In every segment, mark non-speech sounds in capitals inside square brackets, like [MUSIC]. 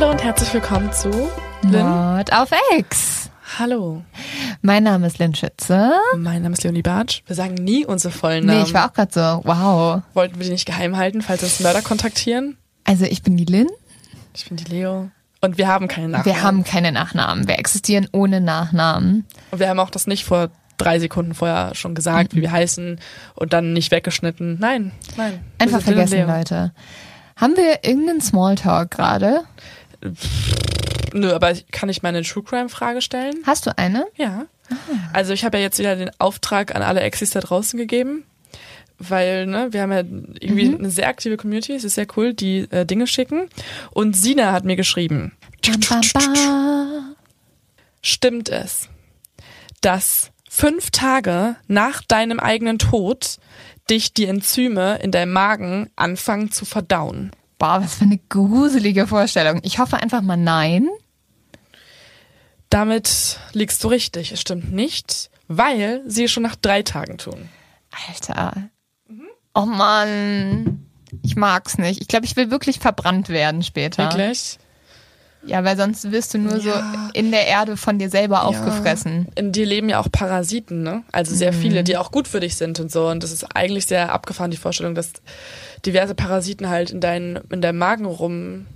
Hallo und herzlich willkommen zu Lynn. Mord auf X. Hallo, Mein Name ist Lynn Schütze. mein Name ist Leonie Bartsch. Wir sagen nie unsere vollen Namen. Nee, ich war auch gerade so, wow. Wollten wir die nicht geheim halten, falls uns Mörder kontaktieren? Also ich bin die Lynn. Ich bin die Leo. Und wir haben keinen Nachnamen. Wir haben keine Nachnamen. Wir existieren ohne Nachnamen. Und wir haben auch das nicht vor drei Sekunden vorher schon gesagt, wie wir heißen und dann nicht weggeschnitten. Nein, nein. Einfach vergessen. Leute. Haben wir irgendeinen Smalltalk gerade? Nö, aber kann ich meine True Crime Frage stellen? Hast du eine? Ja. Also ich habe ja jetzt wieder den Auftrag an alle Exis da draußen gegeben, weil ne, wir haben ja irgendwie Mhm. eine sehr aktive Community, es ist sehr cool, die äh, Dinge schicken. Und Sina hat mir geschrieben, Bam, bam, bam. stimmt es, dass fünf Tage nach deinem eigenen Tod dich die Enzyme in deinem Magen anfangen zu verdauen? Boah, was für eine gruselige Vorstellung. Ich hoffe einfach mal nein. Damit liegst du richtig. Es stimmt nicht, weil sie es schon nach drei Tagen tun. Alter. Oh Mann. Ich mag's nicht. Ich glaube, ich will wirklich verbrannt werden später. Wirklich? Ja, weil sonst wirst du nur Ja. so in der Erde von dir selber aufgefressen. In dir leben ja auch Parasiten, ne? Also sehr Mhm. viele, die auch gut für dich sind und so. Und das ist eigentlich sehr abgefahren, die Vorstellung, dass diverse Parasiten halt in, dein, in deinem Magen rum,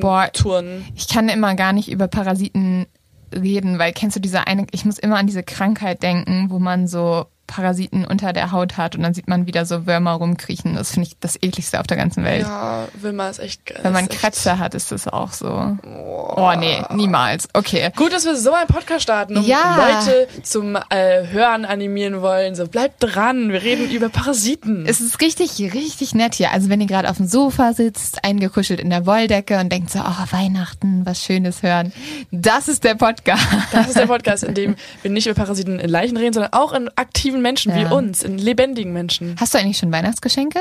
Boah. rumtouren. Ich kann immer gar nicht über Parasiten reden, weil kennst du diese eine, ich muss immer an diese Krankheit denken, wo man so Parasiten unter der Haut hat und dann sieht man wieder so Würmer rumkriechen. Das finde ich das ekligste auf der ganzen Welt. Ja, Wilma ist echt geil. Wenn man Kratzer hat, ist das auch so. Oh nee, niemals. Okay. Gut, dass wir so einen Podcast starten und Ja. Leute zum äh, Hören animieren wollen. So, bleibt dran, wir reden über Parasiten. Es ist richtig, richtig nett hier. Also wenn ihr gerade auf dem Sofa sitzt, eingekuschelt in der Wolldecke und denkt so, oh, Weihnachten, was Schönes hören. Das ist der Podcast. Das ist der Podcast, in dem wir nicht über Parasiten in Leichen reden, sondern auch in aktiven Menschen wie Ja. uns, in lebendigen Menschen. Hast du eigentlich schon Weihnachtsgeschenke?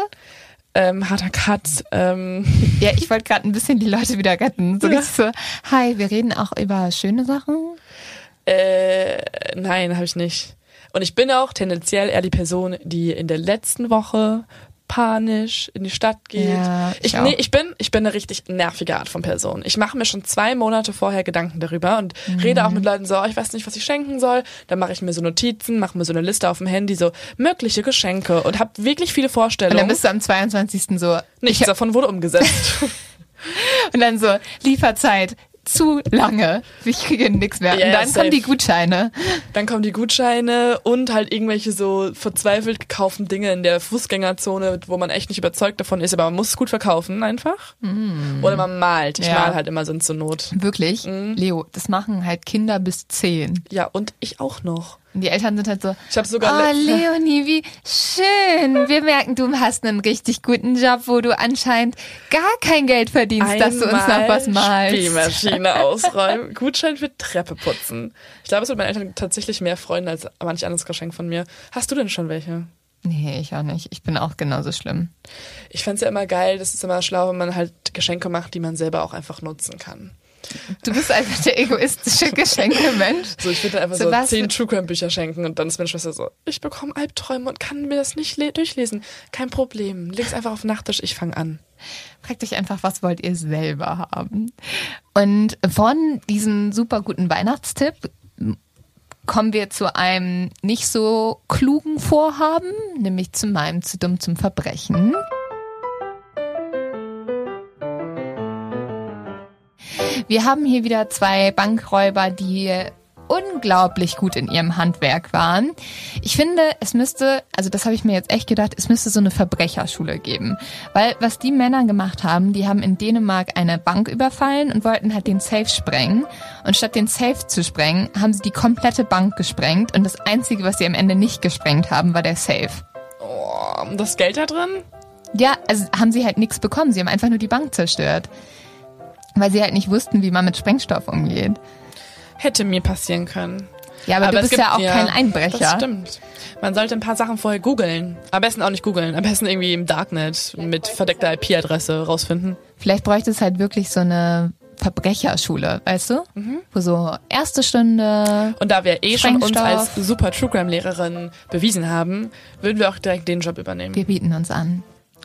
Ähm, harter Cut. Ähm, Ja, ich wollte gerade ein bisschen die Leute wieder retten. So Ja. so, hi, wir reden auch über schöne Sachen. äh, nein, habe ich nicht. Und ich bin auch tendenziell eher die Person, die in der letzten Woche panisch in die Stadt geht. Ja, ich ich, nee, ich bin ich bin eine richtig nervige Art von Person. Ich mache mir schon zwei Monate vorher Gedanken darüber und rede auch Mhm. mit Leuten so, oh, ich weiß nicht, was ich schenken soll. Dann mache ich mir so Notizen, mache mir so eine Liste auf dem Handy, so mögliche Geschenke und habe wirklich viele Und Vorstellungen. dann bist du am 22. so, Nichts ich, davon wurde umgesetzt. [LAUGHS] und dann so, Lieferzeit zu lange. Ich kriege nichts mehr. Ja, und dann safe. kommen die Gutscheine. Dann kommen die Gutscheine und halt irgendwelche so verzweifelt gekauften Dinge in der Fußgängerzone, wo man echt nicht überzeugt davon ist, aber man muss es gut verkaufen einfach. Oder man malt. Ich Ja. mal halt immer so zur Not. Wirklich, Leo, das machen halt Kinder bis 10. Ja, und ich auch noch. Und die Eltern sind halt so, Ich habe sogar oh letzte- [LAUGHS] Leonie, wie schön. Wir merken, du hast einen richtig guten Job, wo du anscheinend gar kein Geld verdienst, dass du uns noch einmal was malst. Spielmaschine [LAUGHS] ausräumen. Gutschein für Treppe putzen. Ich glaube, es wird meinen Eltern tatsächlich mehr freuen als manch anderes Geschenk von mir. Hast du denn schon welche? Nee, ich auch nicht. Ich bin auch genauso schlimm. Ich fänd's ja immer geil, das ist immer schlau, wenn man halt Geschenke macht, die man selber auch einfach nutzen kann. Du bist einfach der egoistische [LAUGHS] Geschenke-Mensch. So, ich würde einfach So so, zehn True Crime Bücher schenken und dann ist meine Schwester so, ich bekomme Albträume und kann mir das nicht le- durchlesen. Kein Problem. Leg's einfach auf den Nachttisch, ich fange an. Fragt euch einfach, was wollt ihr selber haben? Und von diesem super guten Weihnachtstipp kommen wir zu einem nicht so klugen Vorhaben, nämlich zu meinem zu dumm zum Verbrechen. Wir haben hier wieder zwei Bankräuber, die unglaublich gut in ihrem Handwerk waren. Ich finde, es müsste, also das habe ich mir jetzt echt gedacht, es müsste so eine Verbrecherschule geben. Weil was die Männer gemacht haben, die haben in Dänemark eine Bank überfallen und wollten halt den Safe sprengen. Und statt den Safe zu sprengen, haben sie die komplette Bank gesprengt. Und das Einzige, was sie am Ende nicht gesprengt haben, war der Safe. Oh, das Geld da drin? Ja, also haben sie halt nichts bekommen. Sie haben einfach nur die Bank zerstört. Weil sie halt nicht wussten, wie man mit Sprengstoff umgeht. Hätte mir passieren können. Ja, aber, aber du bist gibt, ja auch ja, kein Einbrecher. Das stimmt. Man sollte ein paar Sachen vorher googeln. Am besten auch nicht googeln. Am besten irgendwie im Darknet mit verdeckter IP-Adresse rausfinden. Vielleicht bräuchte es halt wirklich so eine Verbrecherschule, weißt du? Mhm. Wo so erste Stunde. Und da wir eh schon uns als super True Crime Lehrerin bewiesen haben, würden wir auch direkt den Job übernehmen. Wir bieten uns an.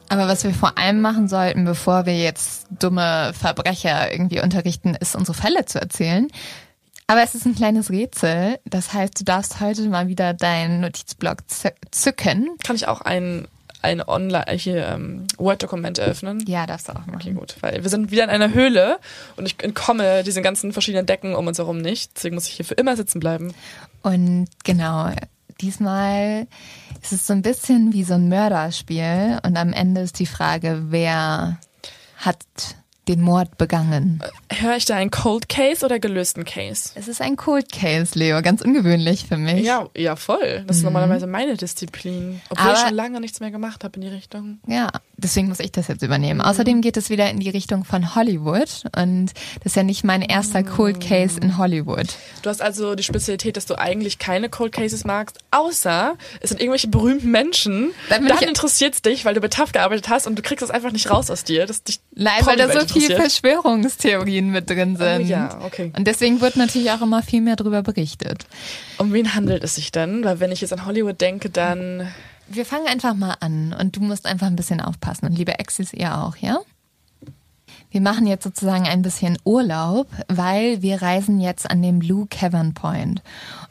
Aber was wir vor allem machen sollten, bevor wir jetzt dumme Verbrecher irgendwie unterrichten, ist unsere Fälle zu erzählen. Aber es ist ein kleines Rätsel. Das heißt, du darfst heute mal wieder deinen Notizblock zücken. Kann ich auch ein ein online hier ähm, Word-Dokument eröffnen? Ja, darfst du auch machen. Okay, gut. Weil wir sind wieder in einer Höhle und ich entkomme diesen ganzen verschiedenen Decken um uns herum nicht. Deswegen muss ich hier für immer sitzen bleiben. Und genau, diesmal ist es so ein bisschen wie so ein Mörderspiel und am Ende ist die Frage, wer hat den Mord begangen. Höre ich da einen Cold Case oder gelösten Case? Es ist ein Cold Case, Leo. Ganz ungewöhnlich für mich. Ja, ja voll. Das ist mhm. normalerweise meine Disziplin. Obwohl Aber, ich schon lange nichts mehr gemacht habe in die Richtung. Ja, deswegen muss ich das jetzt übernehmen. Mhm. Außerdem geht es wieder in die Richtung von Hollywood. Und das ist ja nicht mein erster Cold Case in Hollywood. Du hast also die Spezialität, dass du eigentlich keine Cold Cases magst, außer es sind irgendwelche berühmten Menschen. Dann, Dann interessiert es dich, weil du mit TAF gearbeitet hast und du kriegst das einfach nicht raus aus dir. Das dich Nein, weil da so viel viel Verschwörungstheorien mit drin sind. Oh, ja, okay. Und deswegen wird natürlich auch immer viel mehr darüber berichtet. Um wen handelt es sich denn? Weil wenn ich jetzt an Hollywood denke, dann... Wir fangen einfach mal an und du musst einfach ein bisschen aufpassen. Und liebe Exis, ihr auch, ja? Wir machen jetzt sozusagen ein bisschen Urlaub, weil wir reisen jetzt an den Blue Cavern Point.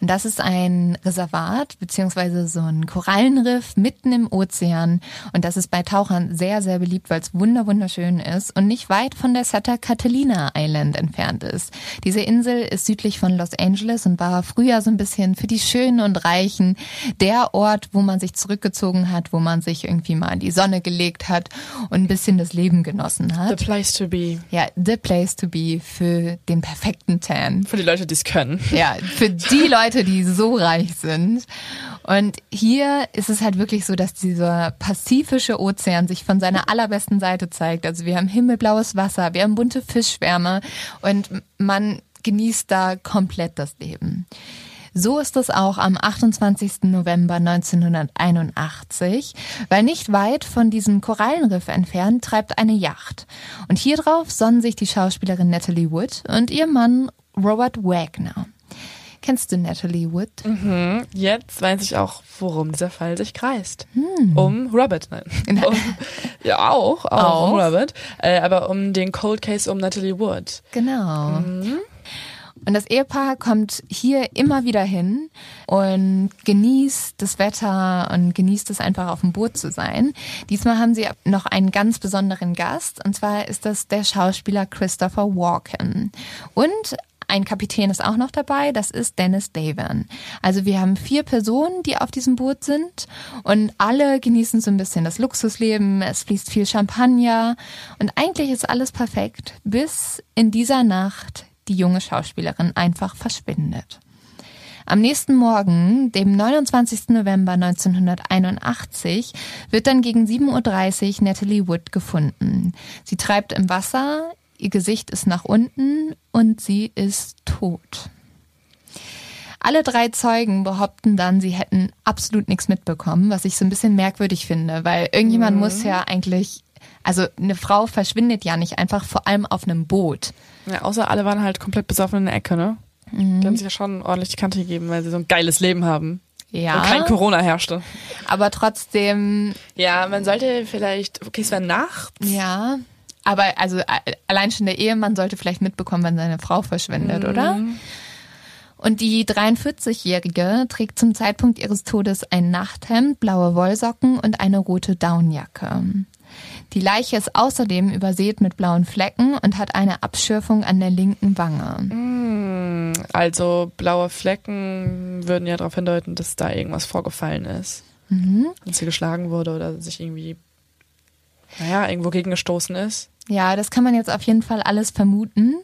Und das ist ein Reservat beziehungsweise so ein Korallenriff mitten im Ozean. Und das ist bei Tauchern sehr, sehr beliebt, weil es wunder wunderschön ist und nicht weit von der Santa Catalina Island entfernt ist. Diese Insel ist südlich von Los Angeles und war früher so ein bisschen für die Schönen und Reichen der Ort, wo man sich zurückgezogen hat, wo man sich irgendwie mal in die Sonne gelegt hat und ein bisschen das Leben genossen hat. The place to be. Ja, the place to be für den perfekten Tan. Für die Leute, die es können. Ja, für die Leute, die so reich sind. Und hier ist es halt wirklich so, dass dieser pazifische Ozean sich von seiner allerbesten Seite zeigt. Also wir haben himmelblaues Wasser, wir haben bunte Fischschwärme und man genießt da komplett das Leben. So ist es auch am 28. November 1981, weil nicht weit von diesem Korallenriff entfernt treibt eine Yacht. Und hier drauf sonnen sich die Schauspielerin Natalie Wood und ihr Mann Robert Wagner. Kennst du Natalie Wood? Mhm. Jetzt weiß ich auch, worum dieser Fall sich kreist. Hm. Um Robert, nein. [LAUGHS] Um, ja, auch, auch, auch, um Robert. Äh, aber um den Cold Case um Natalie Wood. Genau. Mhm. Und das Ehepaar kommt hier immer wieder hin und genießt das Wetter und genießt es einfach auf dem Boot zu sein. Diesmal haben sie noch einen ganz besonderen Gast und zwar ist das der Schauspieler Christopher Walken. Und ein Kapitän ist auch noch dabei, das ist Dennis Davern. Also wir haben vier Personen, die auf diesem Boot sind und alle genießen so ein bisschen das Luxusleben, es fließt viel Champagner und eigentlich ist alles perfekt, bis in dieser Nacht die junge Schauspielerin einfach verschwindet. Am nächsten Morgen, dem 29. November 1981, wird dann gegen 7.30 Uhr Natalie Wood gefunden. Sie treibt im Wasser, ihr Gesicht ist nach unten und sie ist tot. Alle drei Zeugen behaupten dann, sie hätten absolut nichts mitbekommen, was ich so ein bisschen merkwürdig finde, weil irgendjemand mhm. muss ja eigentlich also eine Frau verschwindet ja nicht einfach, vor allem auf einem Boot. Ja, außer alle waren halt komplett besoffen in der Ecke, ne? Mhm. Die haben sich ja schon ordentlich die Kante gegeben, weil sie so ein geiles Leben haben. Ja. Und kein Corona herrschte. Aber trotzdem, Ja, man sollte vielleicht, okay, es wäre nachts. ja. Aber also allein schon der Ehemann sollte vielleicht mitbekommen, wenn seine Frau verschwindet, oder? Und die 43-Jährige trägt zum Zeitpunkt ihres Todes ein Nachthemd, blaue Wollsocken und eine rote Downjacke. Die Leiche ist außerdem übersät mit blauen Flecken und hat eine Abschürfung an der linken Wange. Also blaue Flecken würden ja darauf hindeuten, dass da irgendwas vorgefallen ist. Mhm. Wenn sie geschlagen wurde oder sich irgendwie, naja, irgendwo gegengestoßen ist. Ja, das kann man jetzt auf jeden Fall alles vermuten,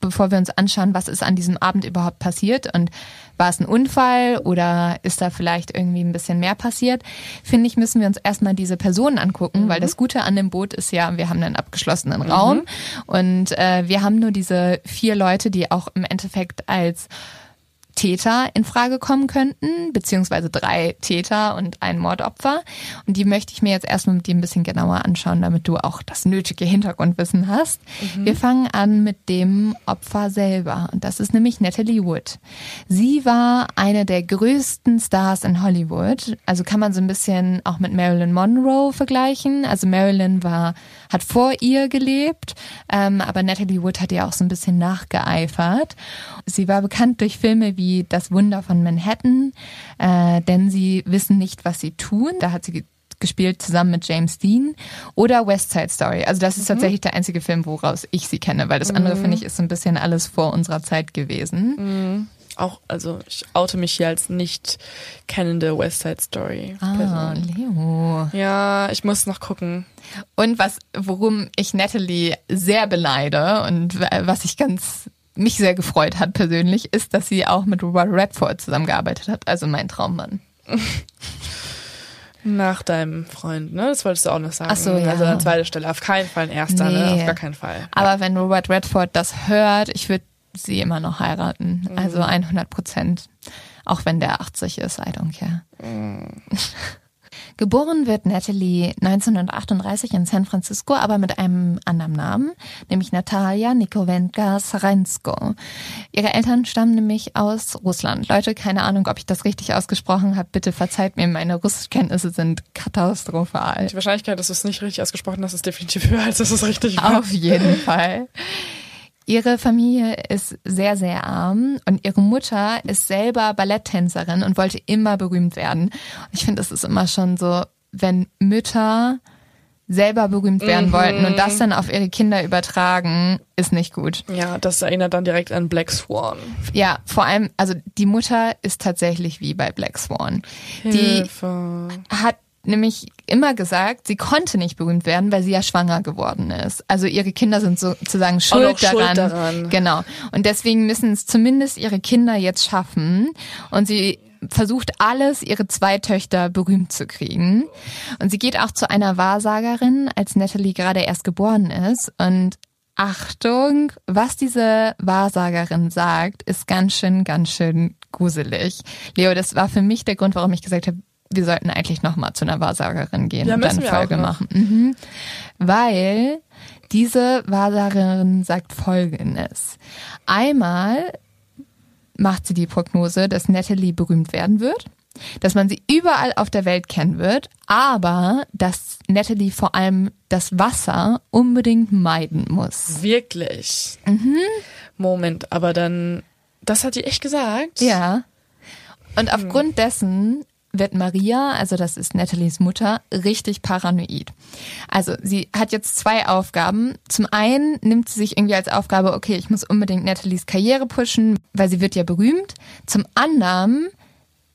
bevor wir uns anschauen, was ist an diesem Abend überhaupt passiert und war es ein Unfall oder ist da vielleicht irgendwie ein bisschen mehr passiert. Finde ich, müssen wir uns erstmal diese Personen angucken, weil das Gute an dem Boot ist ja, wir haben einen abgeschlossenen Raum. Und äh, wir haben nur diese vier Leute, die auch im Endeffekt als Täter in Frage kommen könnten, beziehungsweise drei Täter und ein Mordopfer. Und die möchte ich mir jetzt erstmal mit dir ein bisschen genauer anschauen, damit du auch das nötige Hintergrundwissen hast. Wir fangen an mit dem Opfer selber. Und das ist nämlich Natalie Wood. Sie war eine der größten Stars in Hollywood. Also kann man so ein bisschen auch mit Marilyn Monroe vergleichen. Also Marilyn war, hat vor ihr gelebt, ähm, aber Natalie Wood hat ihr auch so ein bisschen nachgeeifert. Sie war bekannt durch Filme wie Das Wunder von Manhattan, äh, denn sie wissen nicht, was sie tun. Da hat sie ge- gespielt zusammen mit James Dean oder West Side Story. Also das ist tatsächlich der einzige Film, woraus ich sie kenne, weil das andere finde ich ist so ein bisschen alles vor unserer Zeit gewesen. Auch, also ich oute mich hier als nicht kennende West Side Story. Ah, Person. Leo. Ja, ich muss noch gucken. Und was, worum ich Natalie sehr beneide und was ich ganz mich sehr gefreut hat persönlich, ist, dass sie auch mit Robert Redford zusammengearbeitet hat, also mein Traummann. Nach deinem Freund, ne? Das wolltest du auch noch sagen. Ach so, ja. Also an zweiter Stelle. Auf keinen Fall ein erster, ne? Nee. Auf gar keinen Fall. Aber wenn Robert Redford das hört, ich würde sie immer noch heiraten. Also 100 Prozent. Auch wenn der 80 ist, I don't care. [LAUGHS] Geboren wird Natalie 1938 in San Francisco, aber mit einem anderen Namen, nämlich Natalia Nikovenka Sarensko. Ihre Eltern stammen nämlich aus Russland. Leute, keine Ahnung, ob ich das richtig ausgesprochen habe. Bitte verzeiht mir, meine Russischkenntnisse sind katastrophal. Die Wahrscheinlichkeit, dass du es nicht richtig ausgesprochen hast, ist definitiv höher, als dass es richtig war. Auf jeden Fall. Ihre Familie ist sehr, sehr arm und ihre Mutter ist selber Balletttänzerin und wollte immer berühmt werden. Und ich finde, es ist immer schon so, wenn Mütter selber berühmt werden wollten und das dann auf ihre Kinder übertragen, ist nicht gut. Ja, das erinnert dann direkt an Black Swan. Ja, vor allem, also die Mutter ist tatsächlich wie bei Black Swan. Die Hilfe. hat nämlich immer gesagt, sie konnte nicht berühmt werden, weil sie ja schwanger geworden ist. Also ihre Kinder sind sozusagen schuld, noch schuld daran. daran. Genau. Und deswegen müssen es zumindest ihre Kinder jetzt schaffen. Und sie versucht alles, ihre zwei Töchter berühmt zu kriegen. Und sie geht auch zu einer Wahrsagerin, als Natalie gerade erst geboren ist. Und Achtung, was diese Wahrsagerin sagt, ist ganz schön, ganz schön gruselig. Leo, das war für mich der Grund, warum ich gesagt habe, wir sollten eigentlich nochmal zu einer Wahrsagerin gehen Ja, und dann eine Folge machen. Mhm. Weil diese Wahrsagerin sagt Folgendes. Einmal macht sie die Prognose, dass Natalie berühmt werden wird, dass man sie überall auf der Welt kennen wird, aber dass Natalie vor allem das Wasser unbedingt meiden muss. Wirklich. Mhm. Moment, aber dann, das hat die echt gesagt? Ja. Und aufgrund dessen wird Maria, also das ist Nathalies Mutter, richtig paranoid. Also sie hat jetzt zwei Aufgaben. Zum einen nimmt sie sich irgendwie als Aufgabe, okay, ich muss unbedingt Nathalies Karriere pushen, weil sie wird ja berühmt. Zum anderen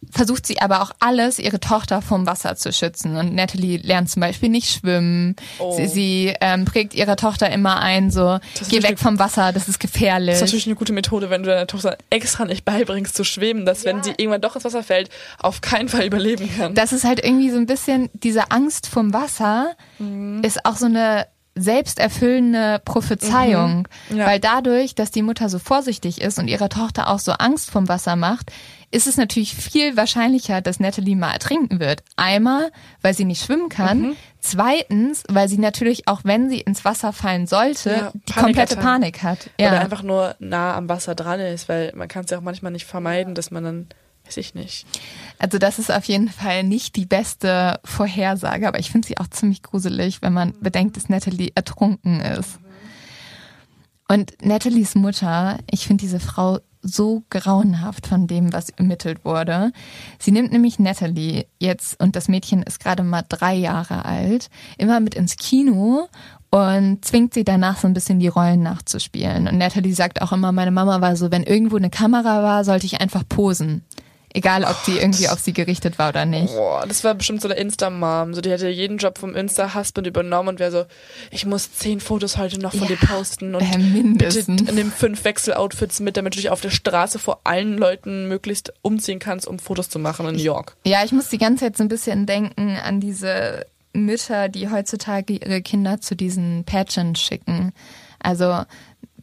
versucht sie aber auch alles, ihre Tochter vom Wasser zu schützen. Und Natalie lernt zum Beispiel nicht schwimmen. Oh. Sie, sie ähm, prägt ihrer Tochter immer ein, so, geh weg vom Wasser, das ist gefährlich. Das ist natürlich eine gute Methode, wenn du deiner Tochter extra nicht beibringst zu schwimmen, dass wenn sie irgendwann doch ins Wasser fällt, auf keinen Fall überleben kann. das ist halt irgendwie so ein bisschen, diese Angst vom Wasser ist auch so eine selbsterfüllende Prophezeiung. Mhm. Ja. Weil dadurch, dass die Mutter so vorsichtig ist und ihrer Tochter auch so Angst vom Wasser macht, ist es natürlich viel wahrscheinlicher, dass Natalie mal ertrinken wird. Einmal, weil sie nicht schwimmen kann. Mhm. Zweitens, weil sie natürlich auch, wenn sie ins Wasser fallen sollte, Ja, die komplette Panikattacken. Panik hat. Ja. Oder einfach nur nah am Wasser dran ist, weil man kann es ja auch manchmal nicht vermeiden, dass man dann, weiß ich nicht. Also das ist auf jeden Fall nicht die beste Vorhersage, aber ich finde sie auch ziemlich gruselig, wenn man bedenkt, dass Natalie ertrunken ist. Und Natalies Mutter, ich finde diese Frau so grauenhaft von dem, was ermittelt wurde. Sie nimmt nämlich Natalie jetzt, und das Mädchen ist gerade mal drei Jahre alt, immer mit ins Kino und zwingt sie danach so ein bisschen die Rollen nachzuspielen. Und Natalie sagt auch immer, meine Mama war so, wenn irgendwo eine Kamera war, sollte ich einfach posen. Egal, ob die irgendwie auf sie gerichtet war oder nicht. Boah, das war bestimmt so eine Insta-Mom. So, die hätte jeden Job vom Insta-Husband übernommen und wäre so, ich muss zehn Fotos heute noch von Ja, dir posten und äh, bitte nimm fünf Wechseloutfits mit, damit du dich auf der Straße vor allen Leuten möglichst umziehen kannst, um Fotos zu machen in New York. Ja, ich muss die ganze Zeit so ein bisschen denken an diese Mütter, die heutzutage ihre Kinder zu diesen Pageants schicken. Also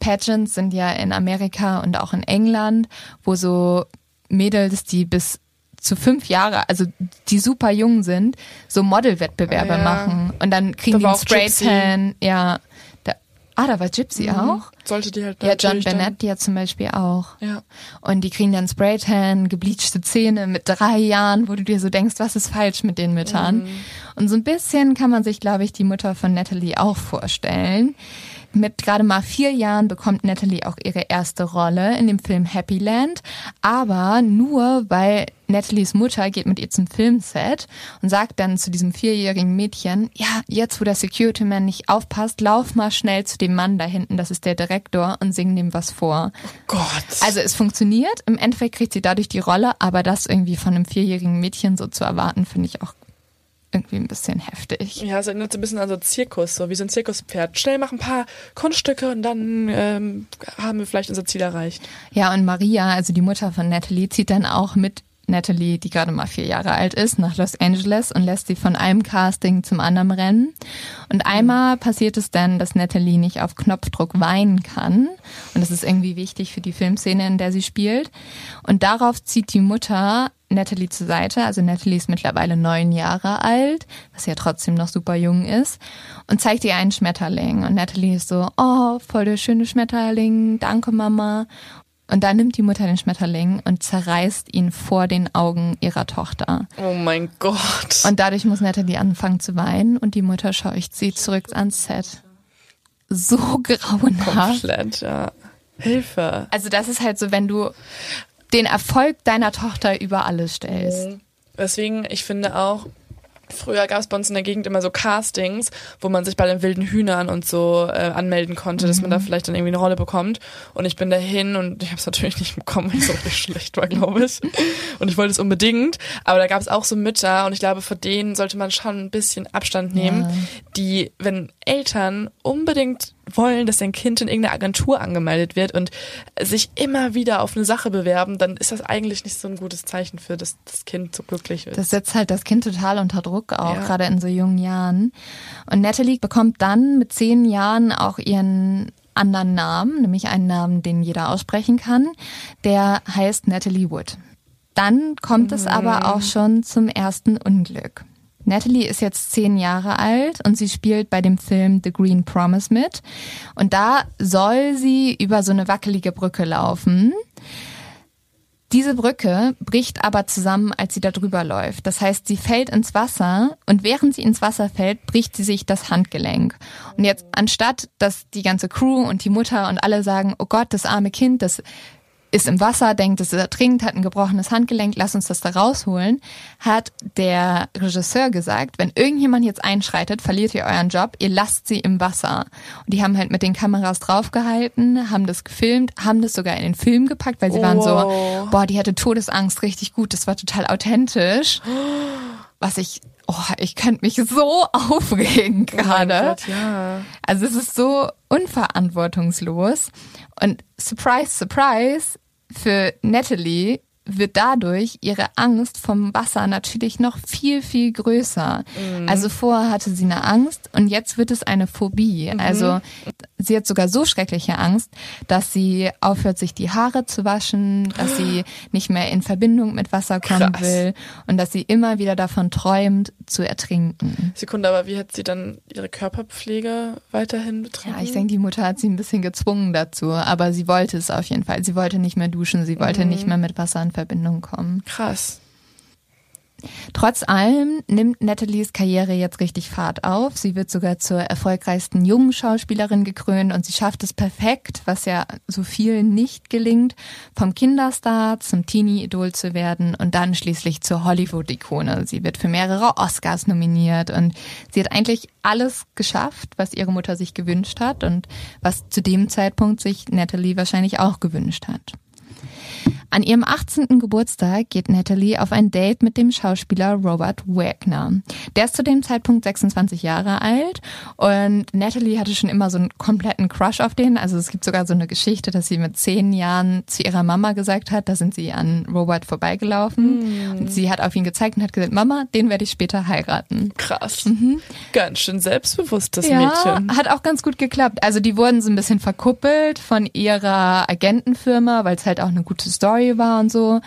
Pageants sind ja in Amerika und auch in England, wo so Mädels, die bis zu fünf Jahre, also die super jung sind, so Modelwettbewerbe ja. machen und dann kriegen Da die einen Gypsy. Spraytan. Ja, da, ah, da war Gypsy auch. Sollte die halt Ja, John Bennett ja zum Beispiel auch. Ja. Und die kriegen dann Spraytan, gebleachte Zähne mit drei Jahren, wo du dir so denkst, was ist falsch mit den Müttern? Mhm. Und so ein bisschen kann man sich, glaube ich, die Mutter von Natalie auch vorstellen. Mit gerade mal vier Jahren bekommt Natalie auch ihre erste Rolle in dem Film Happy Land, aber nur weil Natalies Mutter geht mit ihr zum Filmset und sagt dann zu diesem vierjährigen Mädchen, ja, jetzt wo der Security Man nicht aufpasst, lauf mal schnell zu dem Mann da hinten, das ist der Direktor, und sing dem was vor. Gott. Also es funktioniert, im Endeffekt kriegt sie dadurch die Rolle, aber das irgendwie von einem vierjährigen Mädchen so zu erwarten, finde ich auch irgendwie ein bisschen heftig. ja, es erinnert so ein bisschen an so Zirkus, so wie so ein Zirkuspferd. Schnell mach ein paar Kunststücke und dann ähm, haben wir vielleicht unser Ziel erreicht. Ja, und Maria, also die Mutter von Natalie, zieht dann auch mit Natalie, die gerade mal vier Jahre alt ist, nach Los Angeles und lässt sie von einem Casting zum anderen rennen. Und einmal passiert es dann, dass Natalie nicht auf Knopfdruck weinen kann. Und das ist irgendwie wichtig für die Filmszene, in der sie spielt. Und darauf zieht die Mutter Natalie zur Seite. Also Natalie ist mittlerweile neun Jahre alt, was ja trotzdem noch super jung ist, und zeigt ihr einen Schmetterling. Und Natalie ist so, oh, voll der schöne Schmetterling, danke Mama. Und dann nimmt die Mutter den Schmetterling und zerreißt ihn vor den Augen ihrer Tochter. Oh mein Gott. Und dadurch muss Natalie anfangen zu weinen und die Mutter scheucht sie zurück ans Set. So [LAUGHS] grauenhaft. Komplett, ja. Hilfe. Also das ist halt so, wenn du den Erfolg deiner Tochter über alles stellst. Deswegen, ich finde auch, früher gab es bei uns in der Gegend immer so Castings, wo man sich bei den wilden Hühnern und so äh, anmelden konnte, dass man da vielleicht dann irgendwie eine Rolle bekommt. Und ich bin dahin und ich habe es natürlich nicht bekommen, [LAUGHS] weil ich so richtig schlecht war, glaube ich. Und ich wollte es unbedingt. Aber da gab es auch so Mütter und ich glaube, vor denen sollte man schon ein bisschen Abstand nehmen, Ja. die, wenn Eltern unbedingt wollen, dass dein Kind in irgendeine Agentur angemeldet wird und sich immer wieder auf eine Sache bewerben, dann ist das eigentlich nicht so ein gutes Zeichen für, dass das Kind so glücklich ist. Das setzt halt das Kind total unter Druck auch, Ja. gerade in so jungen Jahren. Und Natalie bekommt dann mit zehn Jahren auch ihren anderen Namen, nämlich einen Namen, den jeder aussprechen kann. Der heißt Natalie Wood. Dann kommt es aber auch schon zum ersten Unglück. Natalie ist jetzt zehn Jahre alt und sie spielt bei dem Film The Green Promise mit. Und da soll sie über so eine wackelige Brücke laufen. Diese Brücke bricht aber zusammen, als sie da drüber läuft. Das heißt, sie fällt ins Wasser und während sie ins Wasser fällt, bricht sie sich das Handgelenk. Und jetzt, anstatt dass die ganze Crew und die Mutter und alle sagen, oh Gott, das arme Kind, das ist im Wasser, denkt, es ertrinkt, hat ein gebrochenes Handgelenk, lass uns das da rausholen, hat der Regisseur gesagt, wenn irgendjemand jetzt einschreitet, verliert ihr euren Job, ihr lasst sie im Wasser. Und die haben halt mit den Kameras draufgehalten, haben das gefilmt, haben das sogar in den Film gepackt, weil sie waren so, Wow. boah, die hatte Todesangst, richtig gut, das war total authentisch. Was ich, oh, ich könnte mich so [LAUGHS] aufregen Oh gerade. Gott, ja. Also es ist so unverantwortungslos. Und surprise, surprise, für Natalie wird dadurch ihre Angst vom Wasser natürlich noch viel, viel größer. Also vorher hatte sie eine Angst und jetzt wird es eine Phobie. Also sie hat sogar so schreckliche Angst, dass sie aufhört, sich die Haare zu waschen, dass sie nicht mehr in Verbindung mit Wasser kommen Krass. will und dass sie immer wieder davon träumt, zu ertrinken. Sekunde, aber wie hat sie dann ihre Körperpflege weiterhin betrieben? Ja, ich denke, die Mutter hat sie ein bisschen gezwungen dazu, aber sie wollte es auf jeden Fall. Sie wollte nicht mehr duschen, sie wollte nicht mehr mit Wasser in Verbindung kommen. Krass. Trotz allem nimmt Nathalies Karriere jetzt richtig Fahrt auf. Sie wird sogar zur erfolgreichsten jungen Schauspielerin gekrönt und sie schafft es perfekt, was ja so vielen nicht gelingt, vom Kinderstar zum Teenie-Idol zu werden und dann schließlich zur Hollywood-Ikone. Sie wird für mehrere Oscars nominiert und sie hat eigentlich alles geschafft, was ihre Mutter sich gewünscht hat und was zu dem Zeitpunkt sich Natalie wahrscheinlich auch gewünscht hat. An ihrem 18. Geburtstag geht Natalie auf ein Date mit dem Schauspieler Robert Wagner. Der ist zu dem Zeitpunkt 26 Jahre alt und Natalie hatte schon immer so einen kompletten Crush auf den. Also es gibt sogar so eine Geschichte, dass sie mit zehn Jahren zu ihrer Mama gesagt hat, da sind sie an Robert vorbeigelaufen und sie hat auf ihn gezeigt und hat gesagt, Mama, den werde ich später heiraten. Krass. Ganz schön selbstbewusstes Ja, Mädchen. hat auch ganz gut geklappt. Also die wurden so ein bisschen verkuppelt von ihrer Agentenfirma, weil es halt auch eine gute Story war und so.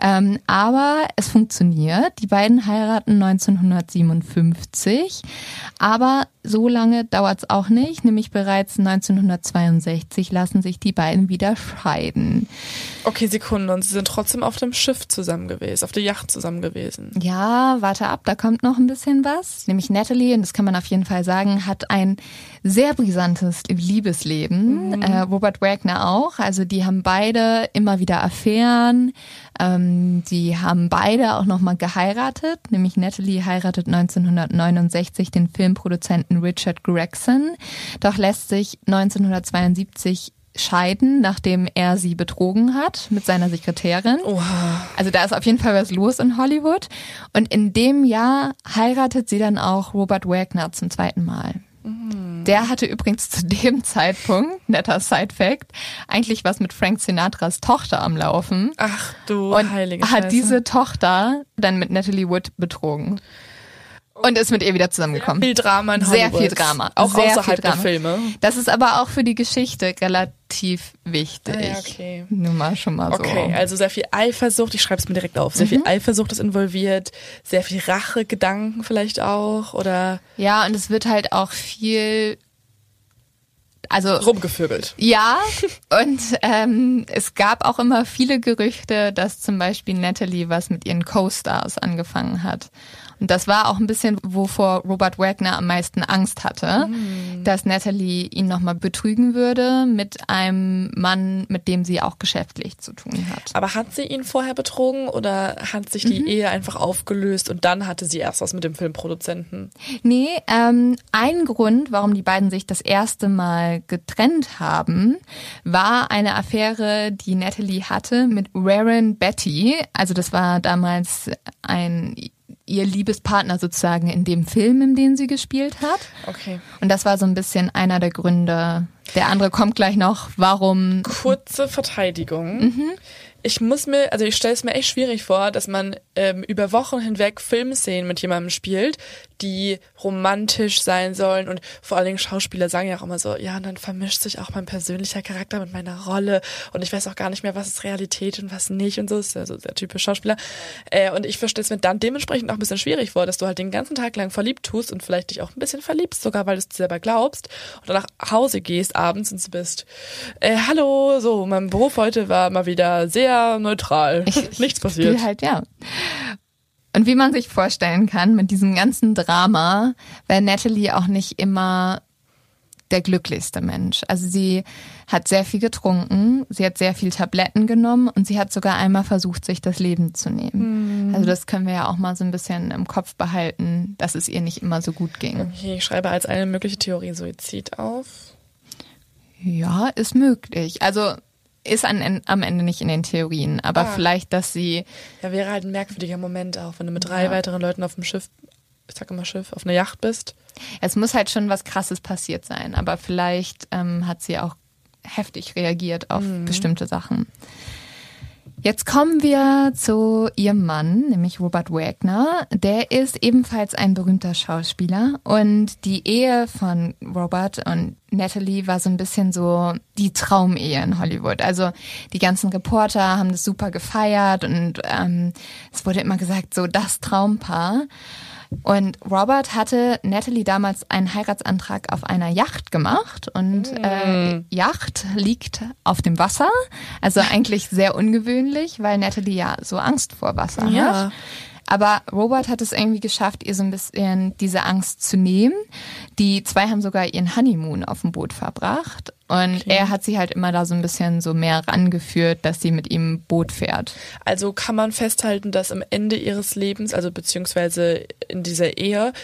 Ähm, aber es funktioniert. Die beiden heiraten 1957. Aber so lange dauert es auch nicht. Nämlich bereits 1962 lassen sich die beiden wieder scheiden. Okay, Sekunde. Und sie sind trotzdem auf dem Schiff zusammen gewesen, auf der Yacht zusammen gewesen. Ja, warte ab, da kommt noch ein bisschen was. Nämlich Natalie, und das kann man auf jeden Fall sagen, hat ein sehr brisantes Liebesleben. Äh, Robert Wagner auch. Also die haben beide immer wieder Affären. Ähm, die haben beide auch nochmal geheiratet. Nämlich Natalie heiratet 1969 den Filmproduzenten Richard Gregson. Doch lässt sich 1972 scheiden, nachdem er sie betrogen hat mit seiner Sekretärin. Oha. Also da ist auf jeden Fall was los in Hollywood. Und in dem Jahr heiratet sie dann auch Robert Wagner zum zweiten Mal. Der hatte übrigens zu dem [LAUGHS] Zeitpunkt, netter Side-Fact, eigentlich was mit Frank Sinatras Tochter am Laufen. Ach du Und heilige hat Scheiße. diese Tochter dann mit Natalie Wood betrogen. Und ist mit ihr wieder zusammengekommen. viel Drama in Sehr Hollywood. viel Drama. Auch Sehr außerhalb viel der Drama. Filme. Das ist aber auch für die Geschichte relativ wichtig. Ah ja, okay. Nur mal schon mal so. Okay, also sehr viel Eifersucht, ich schreibe es mir direkt auf, sehr Mhm. viel Eifersucht ist involviert, sehr viel Rachegedanken vielleicht auch oder Ja, und es wird halt auch viel, also rumgevögelt. ja, und ähm, es gab auch immer viele Gerüchte, dass zum Beispiel Natalie was mit ihren Co-Stars angefangen hat. Und das war auch ein bisschen, wovor Robert Wagner am meisten Angst hatte, dass Natalie ihn nochmal betrügen würde mit einem Mann, mit dem sie auch geschäftlich zu tun hat. Aber hat sie ihn vorher betrogen oder hat sich die Ehe einfach aufgelöst und dann hatte sie erst was mit dem Filmproduzenten? Nee, ähm, ein Grund, warum die beiden sich das erste Mal getrennt haben, war eine Affäre, die Natalie hatte mit Warren Betty. Also das war damals ein ihr Liebespartner sozusagen in dem Film, in dem sie gespielt hat. Okay. Und das war so ein bisschen einer der Gründe. Der andere kommt gleich noch, warum. Kurze Verteidigung. Mhm. Ich muss mir, also ich stelle es mir echt schwierig vor, dass man ähm, über Wochen hinweg Filmszenen mit jemandem spielt, die romantisch sein sollen und vor allen Dingen Schauspieler sagen ja auch immer so, ja, und dann vermischt sich auch mein persönlicher Charakter mit meiner Rolle und ich weiß auch gar nicht mehr, was ist Realität und was nicht und so, ist ja so sehr typisch Schauspieler. Äh, und ich verstehe es mir dann dementsprechend auch ein bisschen schwierig vor, dass du halt den ganzen Tag lang verliebt tust und vielleicht dich auch ein bisschen verliebst, sogar weil du es dir selber glaubst und dann nach Hause gehst abends und du bist, äh, hallo, so, mein Beruf heute war mal wieder sehr neutral. Nichts passiert. Halt, ja. Und wie man sich vorstellen kann, mit diesem ganzen Drama wäre Natalie auch nicht immer der glücklichste Mensch. Also sie hat sehr viel getrunken, sie hat sehr viel Tabletten genommen und sie hat sogar einmal versucht, sich das Leben zu nehmen. Also das können wir ja auch mal so ein bisschen im Kopf behalten, dass es ihr nicht immer so gut ging. Okay, ich schreibe als eine mögliche Theorie Suizid auf. Ja, ist möglich. Also ist an, am Ende nicht in den Theorien, aber Ah. vielleicht, dass sie Ja, wäre halt ein merkwürdiger Moment auch, wenn du mit drei Ja. weiteren Leuten auf dem Schiff, ich sag immer Schiff, auf einer Yacht bist. Es muss halt schon was Krasses passiert sein, aber vielleicht ähm, hat sie auch heftig reagiert auf bestimmte Sachen. Jetzt kommen wir zu ihrem Mann, nämlich Robert Wagner. Der ist ebenfalls ein berühmter Schauspieler und die Ehe von Robert und Natalie war so ein bisschen so die Traumehe in Hollywood. Also die ganzen Reporter haben das super gefeiert und ähm, es wurde immer gesagt, so das Traumpaar. Und Robert hatte Natalie damals einen Heiratsantrag auf einer Yacht gemacht und äh, Yacht liegt auf dem Wasser, also eigentlich sehr ungewöhnlich, weil Natalie ja so Angst vor Wasser Ja. hat. Aber Robert hat es irgendwie geschafft, ihr so ein bisschen diese Angst zu nehmen. Die zwei haben sogar ihren Honeymoon auf dem Boot verbracht. Und er hat sie halt immer da so ein bisschen so mehr rangeführt, dass sie mit ihm Boot fährt. Also kann man festhalten, dass am Ende ihres Lebens, also beziehungsweise in dieser Ehe,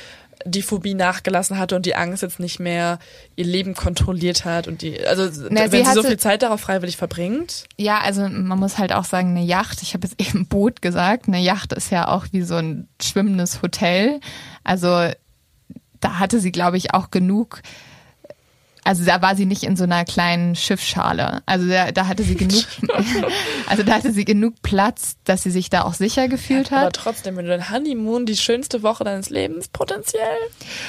die Phobie nachgelassen hatte und die Angst jetzt nicht mehr ihr Leben kontrolliert hat und die, also Na, wenn sie sie, so viel Zeit darauf freiwillig verbringt. Ja, also man muss halt auch sagen, eine Yacht, ich habe jetzt [LAUGHS] eben Boot gesagt, eine Yacht ist ja auch wie so ein schwimmendes Hotel. Also da hatte sie, glaube ich, auch genug. Also da war sie nicht in so einer kleinen Schiffsschale. Also da, da hatte sie genug, [LAUGHS] [LAUGHS] also da hatte sie genug Platz, dass sie sich da auch sicher gefühlt Aber hat. trotzdem, wenn du dein Honeymoon, die schönste Woche deines Lebens potenziell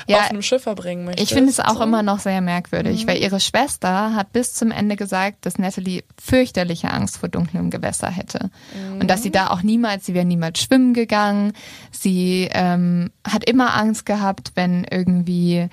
Ja, auf einem Schiff verbringen möchtest. Ich finde es auch so. immer noch sehr merkwürdig, weil ihre Schwester hat bis zum Ende gesagt, dass Natalie fürchterliche Angst vor dunklem Gewässer hätte. Und dass sie da auch niemals, sie wäre niemals schwimmen gegangen. Sie ähm, hat immer Angst gehabt, wenn irgendwie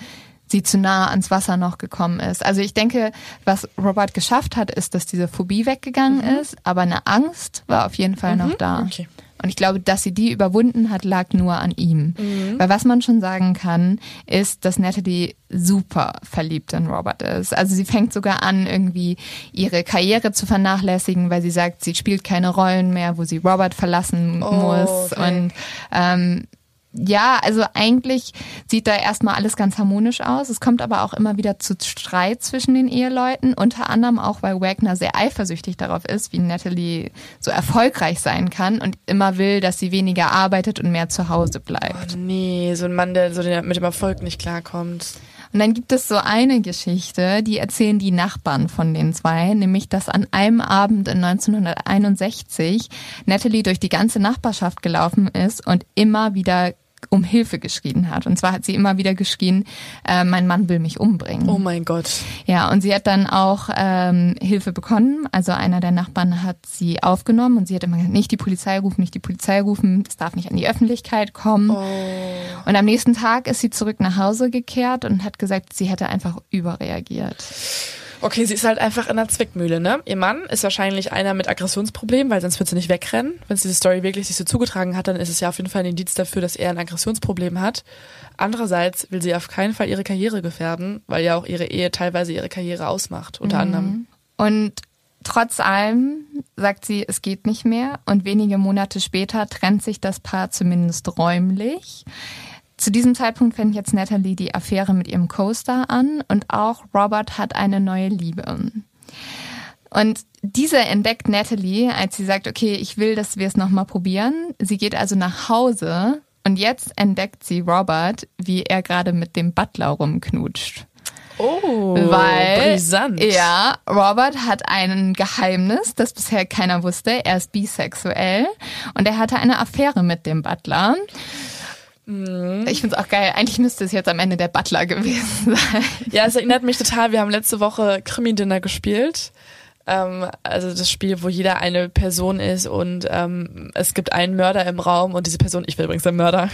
sie zu nah ans Wasser noch gekommen ist. Also ich denke, was Robert geschafft hat, ist, dass diese Phobie weggegangen ist, aber eine Angst war auf jeden Fall noch da. Okay. Und ich glaube, dass sie die überwunden hat, lag nur an ihm. Weil was man schon sagen kann, ist, dass Natalie super verliebt in Robert ist. Also sie fängt sogar an, irgendwie ihre Karriere zu vernachlässigen, weil sie sagt, sie spielt keine Rollen mehr, wo sie Robert verlassen Oh, muss. okay. Und ähm, ja, also eigentlich sieht da erstmal alles ganz harmonisch aus. Es kommt aber auch immer wieder zu Streit zwischen den Eheleuten, unter anderem auch, weil Wagner sehr eifersüchtig darauf ist, wie Natalie so erfolgreich sein kann und immer will, dass sie weniger arbeitet und mehr zu Hause bleibt. Oh nee, so ein Mann, der so mit dem Erfolg nicht klarkommt. Und dann gibt es so eine Geschichte, die erzählen die Nachbarn von den zwei, nämlich dass an einem Abend in 1961 Natalie durch die ganze Nachbarschaft gelaufen ist und immer wieder um Hilfe geschrien hat. Und zwar hat sie immer wieder geschrien, äh, mein Mann will mich umbringen. Oh mein Gott. Ja, und sie hat dann auch ähm, Hilfe bekommen. Also einer der Nachbarn hat sie aufgenommen und sie hat immer gesagt, nicht die Polizei rufen, nicht die Polizei rufen, das darf nicht an die Öffentlichkeit kommen. Und am nächsten Tag ist sie zurück nach Hause gekehrt und hat gesagt, sie hätte einfach überreagiert. Okay, sie ist halt einfach in der Zwickmühle, ne? Ihr Mann ist wahrscheinlich einer mit Aggressionsproblemen, weil sonst wird sie nicht wegrennen. Wenn sie diese Story wirklich sich so zugetragen hat, dann ist es ja auf jeden Fall ein Indiz dafür, dass er ein Aggressionsproblem hat. Andererseits will sie auf keinen Fall ihre Karriere gefährden, weil ja auch ihre Ehe teilweise ihre Karriere ausmacht, unter anderem. Und trotz allem sagt sie, es geht nicht mehr. Und wenige Monate später trennt sich das Paar zumindest räumlich. Zu diesem Zeitpunkt fängt jetzt Natalie die Affäre mit ihrem Co-Star an und auch Robert hat eine neue Liebe. Und diese entdeckt Natalie, als sie sagt, okay, ich will, dass wir es nochmal probieren. Sie geht also nach Hause und jetzt entdeckt sie Robert, wie er gerade mit dem Butler rumknutscht. Oh, Weil, brisant. ja, Robert hat ein Geheimnis, das bisher keiner wusste. Er ist bisexuell und er hatte eine Affäre mit dem Butler. Mhm. Ich finde es auch geil. Eigentlich müsste es jetzt am Ende der Butler gewesen [LAUGHS] sein. Ja, es erinnert mich total. Wir haben letzte Woche Krimi-Dinner gespielt. Ähm, also das Spiel, wo jeder eine Person ist und ähm, es gibt einen Mörder im Raum und diese Person, ich bin übrigens der Mörder.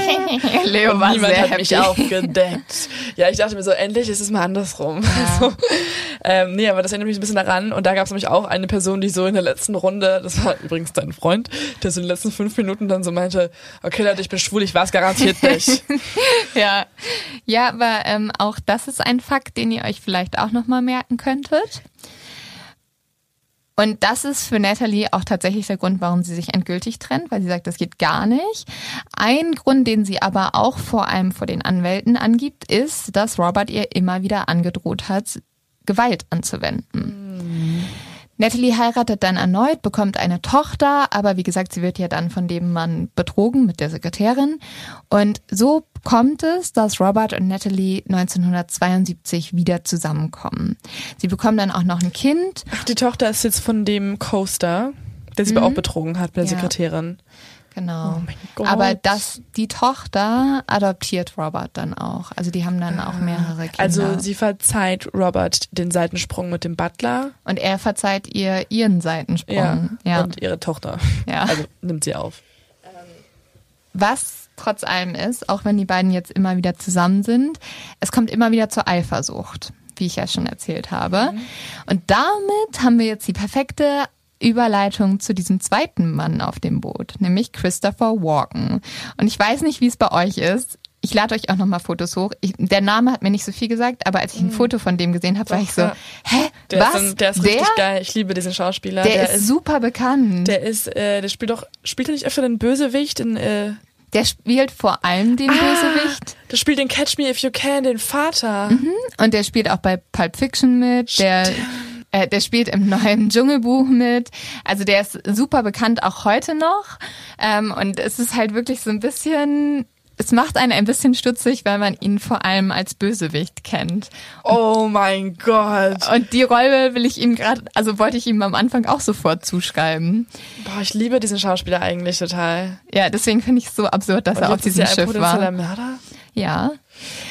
[LAUGHS] Leo war niemand sehr hat happy. mich aufgedeckt. Ja, ich dachte mir so, endlich ist es mal andersrum. Also, [LAUGHS] ähm, nee, aber das erinnert mich ein bisschen daran. Und da gab es nämlich auch eine Person, die so in der letzten Runde, das war übrigens dein Freund, der so in den letzten fünf Minuten dann so meinte, okay Leute, ich bin schwul, ich war es garantiert nicht. [LAUGHS] Ja, ja, aber ähm, auch das ist ein Fakt, den ihr euch vielleicht auch noch mal merken könntet. Und das ist für Natalie auch tatsächlich der Grund, warum sie sich endgültig trennt, weil sie sagt, das geht gar nicht. Ein Grund, den sie aber auch vor allem vor den Anwälten angibt, ist, dass Robert ihr immer wieder angedroht hat, Gewalt anzuwenden. Natalie heiratet dann erneut, bekommt eine Tochter, aber wie gesagt, sie wird ja dann von dem Mann betrogen mit der Sekretärin. Und so kommt es, dass Robert und Natalie 1972 wieder zusammenkommen. Sie bekommen dann auch noch ein Kind. Ach, die Tochter ist jetzt von dem Coaster. der sie mhm. auch betrogen hat bei der ja. Sekretärin. Genau. Oh Aber das, die Tochter adoptiert Robert dann auch. Also die haben dann auch mehrere Kinder. Also sie verzeiht Robert den Seitensprung mit dem Butler. Und er verzeiht ihr ihren Seitensprung. Ja. ja. Und ihre Tochter. Ja. Also nimmt sie auf. Was trotz allem ist, auch wenn die beiden jetzt immer wieder zusammen sind, es kommt immer wieder zur Eifersucht, wie ich ja schon erzählt habe. Mhm. Und damit haben wir jetzt die perfekte Überleitung zu diesem zweiten Mann auf dem Boot, nämlich Christopher Walken. Und ich weiß nicht, wie es bei euch ist. Ich lade euch auch nochmal Fotos hoch. Ich, der Name hat mir nicht so viel gesagt, aber als ich ein mhm. Foto von dem gesehen habe, war ich so, hä, der was? Ist der ist der? richtig geil. Ich liebe diesen Schauspieler. Der, der ist, ist, super bekannt. Der ist, äh, der spielt doch, spielt er nicht öfter den Bösewicht in, äh der spielt vor allem den ah, Bösewicht. Der spielt den Catch Me If You Can, den Vater. Mhm. Und der spielt auch bei Pulp Fiction mit. Der Stimmt. Äh, der spielt im neuen Dschungelbuch mit. Also der ist super bekannt, auch heute noch. Ähm, und es ist halt wirklich so ein bisschen es macht einen ein bisschen stutzig, weil man ihn vor allem als Bösewicht kennt. oh mein Gott. Und die Rolle will ich ihm gerade, also wollte ich ihm am Anfang auch sofort zuschreiben. Boah, ich liebe diesen Schauspieler eigentlich total. Ja, deswegen finde ich es so absurd, dass Und er auf diesem ist er ein Schiff war. Mörder? Ja.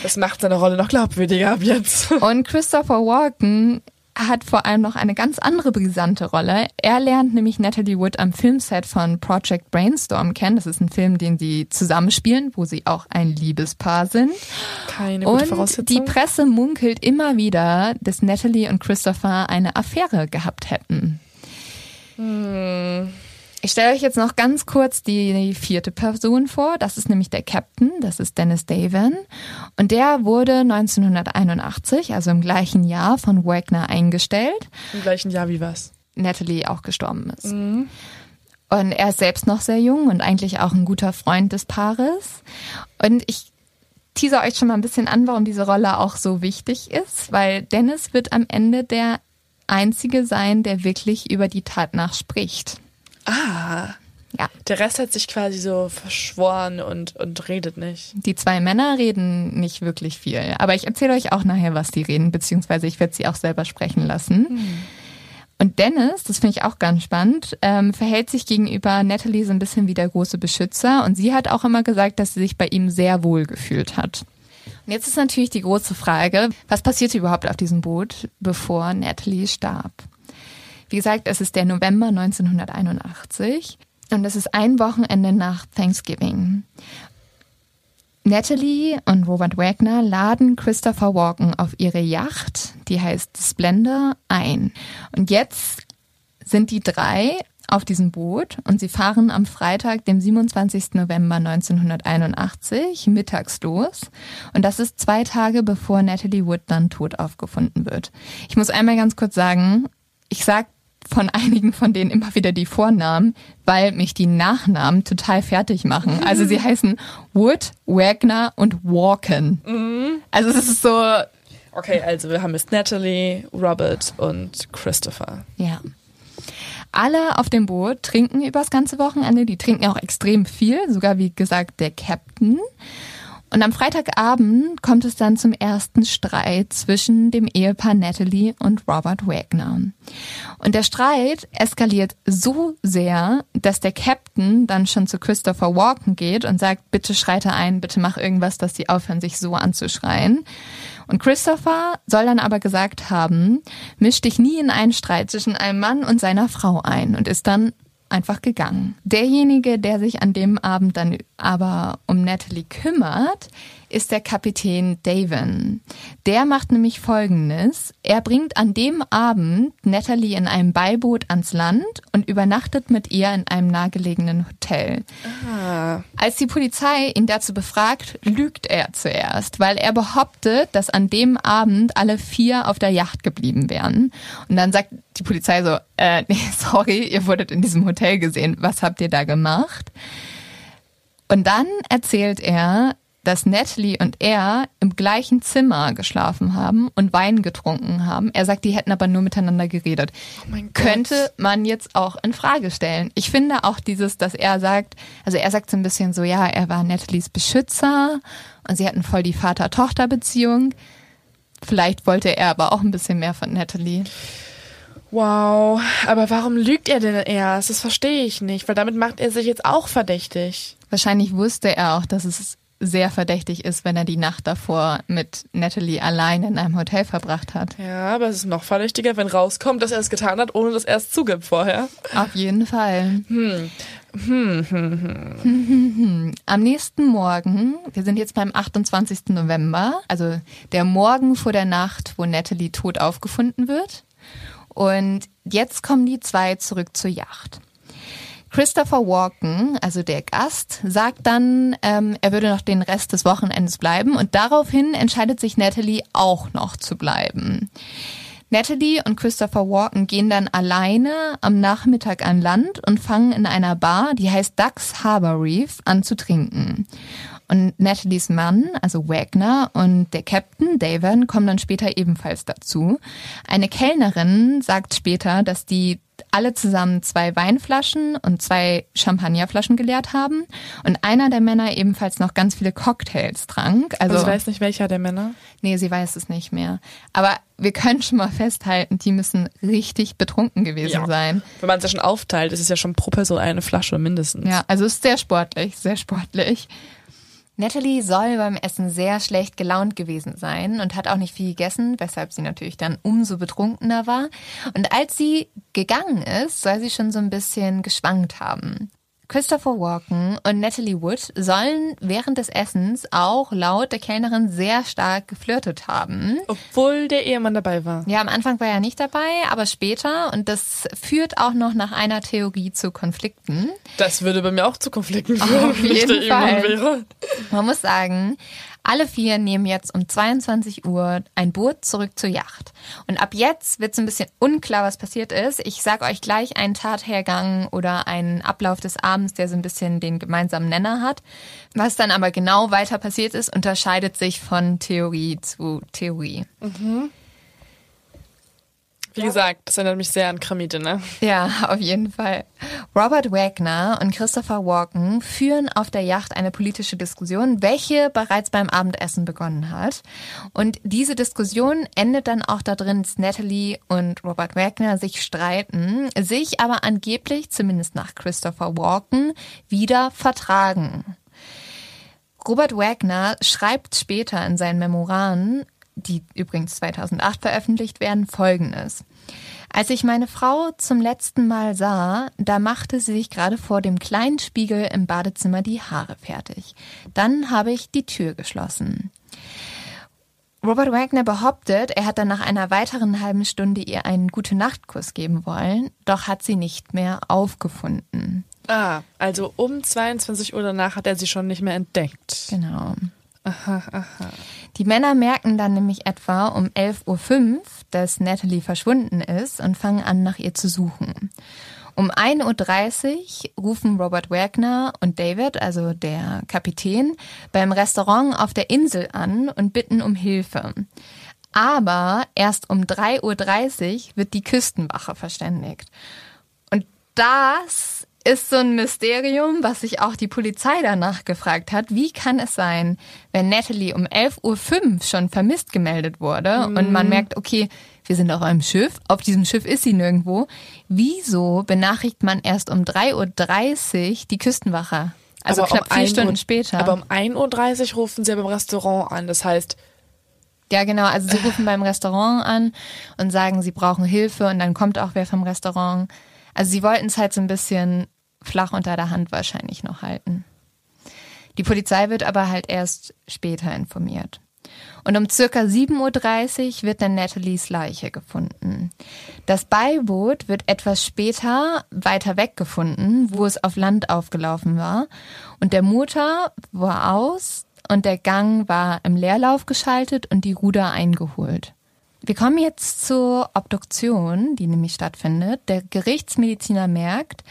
Das macht seine Rolle noch glaubwürdiger ab jetzt. Und Christopher Walken hat vor allem noch eine ganz andere brisante Rolle. Er lernt nämlich Natalie Wood am Filmset von Project Brainstorm kennen. Das ist ein Film, den sie zusammenspielen, wo sie auch ein Liebespaar sind. Keine gute und Voraussetzung. Die Presse munkelt immer wieder, dass Natalie und Christopher eine Affäre gehabt hätten. Hm. Ich stelle euch jetzt noch ganz kurz die vierte Person vor. Das ist nämlich der Captain, das ist Dennis Davin. Und der wurde 1981, also im gleichen Jahr, von Wagner eingestellt. Im gleichen Jahr wie was? Natalie auch gestorben ist. Mhm. Und er ist selbst noch sehr jung und eigentlich auch ein guter Freund des Paares. Und ich teaser euch schon mal ein bisschen an, warum diese Rolle auch so wichtig ist, weil Dennis wird am Ende der Einzige sein, der wirklich über die Tat nach spricht. Ah. Ja. Der Rest hat sich quasi so verschworen und, und redet nicht. Die zwei Männer reden nicht wirklich viel. Aber ich erzähle euch auch nachher, was die reden, beziehungsweise ich werde sie auch selber sprechen lassen. Hm. Und Dennis, das finde ich auch ganz spannend, ähm, verhält sich gegenüber Natalie so ein bisschen wie der große Beschützer. Und sie hat auch immer gesagt, dass sie sich bei ihm sehr wohl gefühlt hat. Und jetzt ist natürlich die große Frage, was passierte überhaupt auf diesem Boot, bevor Natalie starb? Wie gesagt, es ist der November 1981 und es ist ein Wochenende nach Thanksgiving. Natalie und Robert Wagner laden Christopher Walken auf ihre Yacht, die heißt Splendor, ein. Und jetzt sind die drei auf diesem Boot und sie fahren am Freitag, dem 27. November 1981, mittags los. Und das ist zwei Tage bevor Natalie Wood dann tot aufgefunden wird. Ich muss einmal ganz kurz sagen, ich sag von einigen von denen immer wieder die Vornamen, weil mich die Nachnamen total fertig machen. Also sie [LAUGHS] heißen Wood, Wagner und Walken. Mhm. Also es ist so. Okay, also wir haben jetzt Natalie, Robert und Christopher. Ja. Alle auf dem Boot trinken übers ganze Wochenende. Die trinken auch extrem viel, sogar wie gesagt der Captain. Und am Freitagabend kommt es dann zum ersten Streit zwischen dem Ehepaar Natalie und Robert Wagner. Und der Streit eskaliert so sehr, dass der Captain dann schon zu Christopher Walken geht und sagt, bitte schreite ein, bitte mach irgendwas, dass sie aufhören, sich so anzuschreien. Und Christopher soll dann aber gesagt haben, misch dich nie in einen Streit zwischen einem Mann und seiner Frau ein und ist dann einfach gegangen. Derjenige, der sich an dem Abend dann aber um Natalie kümmert, ist der Kapitän Davin. Der macht nämlich Folgendes. Er bringt an dem Abend Natalie in einem Beiboot ans Land und übernachtet mit ihr in einem nahegelegenen Hotel. Ah. Als die Polizei ihn dazu befragt, lügt er zuerst, weil er behauptet, dass an dem Abend alle vier auf der Yacht geblieben wären. Und dann sagt die Polizei so, äh, [LAUGHS] nee, sorry, ihr wurdet in diesem Hotel gesehen. Was habt ihr da gemacht? Und dann erzählt er, dass Natalie und er im gleichen Zimmer geschlafen haben und Wein getrunken haben. Er sagt, die hätten aber nur miteinander geredet. Oh Könnte man jetzt auch in Frage stellen. Ich finde auch dieses, dass er sagt, also er sagt so ein bisschen so, ja, er war Natalies Beschützer und sie hatten voll die Vater-Tochter-Beziehung. Vielleicht wollte er aber auch ein bisschen mehr von Natalie. Wow, aber warum lügt er denn erst? Das verstehe ich nicht, weil damit macht er sich jetzt auch verdächtig. Wahrscheinlich wusste er auch, dass es sehr verdächtig ist, wenn er die Nacht davor mit Natalie allein in einem Hotel verbracht hat. Ja, aber es ist noch verdächtiger, wenn rauskommt, dass er es getan hat, ohne dass er es zugibt vorher. Auf jeden Fall. Hm. Hm, hm, hm. [LAUGHS] Am nächsten Morgen, wir sind jetzt beim 28. November, also der Morgen vor der Nacht, wo Natalie tot aufgefunden wird. Und jetzt kommen die zwei zurück zur Yacht. Christopher Walken, also der Gast, sagt dann, ähm, er würde noch den Rest des Wochenendes bleiben und daraufhin entscheidet sich Natalie auch noch zu bleiben. Natalie und Christopher Walken gehen dann alleine am Nachmittag an Land und fangen in einer Bar, die heißt Ducks Harbor Reef, an zu trinken. Und Nathalies Mann, also Wagner, und der Captain, David, kommen dann später ebenfalls dazu. Eine Kellnerin sagt später, dass die alle zusammen zwei Weinflaschen und zwei Champagnerflaschen geleert haben und einer der Männer ebenfalls noch ganz viele Cocktails trank. Also, also ich weiß nicht, welcher der Männer? Nee, sie weiß es nicht mehr. Aber wir können schon mal festhalten, die müssen richtig betrunken gewesen ja. sein. Wenn man es ja schon aufteilt, ist es ja schon pro Person eine Flasche mindestens. Ja, also ist sehr sportlich, sehr sportlich. Natalie soll beim Essen sehr schlecht gelaunt gewesen sein und hat auch nicht viel gegessen, weshalb sie natürlich dann umso betrunkener war. Und als sie gegangen ist, soll sie schon so ein bisschen geschwankt haben. Christopher Walken und Natalie Wood sollen während des Essens auch laut der Kellnerin sehr stark geflirtet haben. Obwohl der Ehemann dabei war. Ja, am Anfang war er nicht dabei, aber später. Und das führt auch noch nach einer Theorie zu Konflikten. Das würde bei mir auch zu Konflikten führen, Auf jeden Fall. Man muss sagen, alle vier nehmen jetzt um 22 Uhr ein Boot zurück zur Yacht. Und ab jetzt wird es ein bisschen unklar, was passiert ist. Ich sage euch gleich einen Tathergang oder einen Ablauf des Abends, der so ein bisschen den gemeinsamen Nenner hat. Was dann aber genau weiter passiert ist, unterscheidet sich von Theorie zu Theorie. Mhm. Wie gesagt, das erinnert mich sehr an Kramite, ne? Ja, auf jeden Fall. Robert Wagner und Christopher Walken führen auf der Yacht eine politische Diskussion, welche bereits beim Abendessen begonnen hat. Und diese Diskussion endet dann auch darin, dass Natalie und Robert Wagner sich streiten, sich aber angeblich, zumindest nach Christopher Walken, wieder vertragen. Robert Wagner schreibt später in seinen Memoiren, die übrigens 2008 veröffentlicht werden, folgendes. Als ich meine Frau zum letzten Mal sah, da machte sie sich gerade vor dem kleinen Spiegel im Badezimmer die Haare fertig. Dann habe ich die Tür geschlossen. Robert Wagner behauptet, er hat dann nach einer weiteren halben Stunde ihr einen gute Nachtkuss geben wollen, doch hat sie nicht mehr aufgefunden. Ah, also um 22 Uhr danach hat er sie schon nicht mehr entdeckt. Genau. Aha, aha. Die Männer merken dann nämlich etwa um 11.05 Uhr, dass Natalie verschwunden ist und fangen an, nach ihr zu suchen. Um 1.30 Uhr rufen Robert Wagner und David, also der Kapitän, beim Restaurant auf der Insel an und bitten um Hilfe. Aber erst um 3.30 Uhr wird die Küstenwache verständigt. Und das ist so ein Mysterium, was sich auch die Polizei danach gefragt hat. Wie kann es sein, wenn Natalie um 11.05 Uhr schon vermisst gemeldet wurde mhm. und man merkt, okay, wir sind auf einem Schiff, auf diesem Schiff ist sie nirgendwo. Wieso benachrichtigt man erst um 3.30 Uhr die Küstenwache? Also aber knapp um vier Stunden Uhr, später. Aber um 1.30 Uhr rufen sie beim Restaurant an. Das heißt, ja, genau. Also sie rufen beim Restaurant an und sagen, sie brauchen Hilfe und dann kommt auch wer vom Restaurant. Also sie wollten es halt so ein bisschen flach unter der Hand wahrscheinlich noch halten. Die Polizei wird aber halt erst später informiert. Und um circa 7.30 Uhr wird dann Nathalies Leiche gefunden. Das Beiboot wird etwas später weiter weg gefunden, wo es auf Land aufgelaufen war. Und der Motor war aus und der Gang war im Leerlauf geschaltet und die Ruder eingeholt. Wir kommen jetzt zur Obduktion, die nämlich stattfindet. Der Gerichtsmediziner merkt,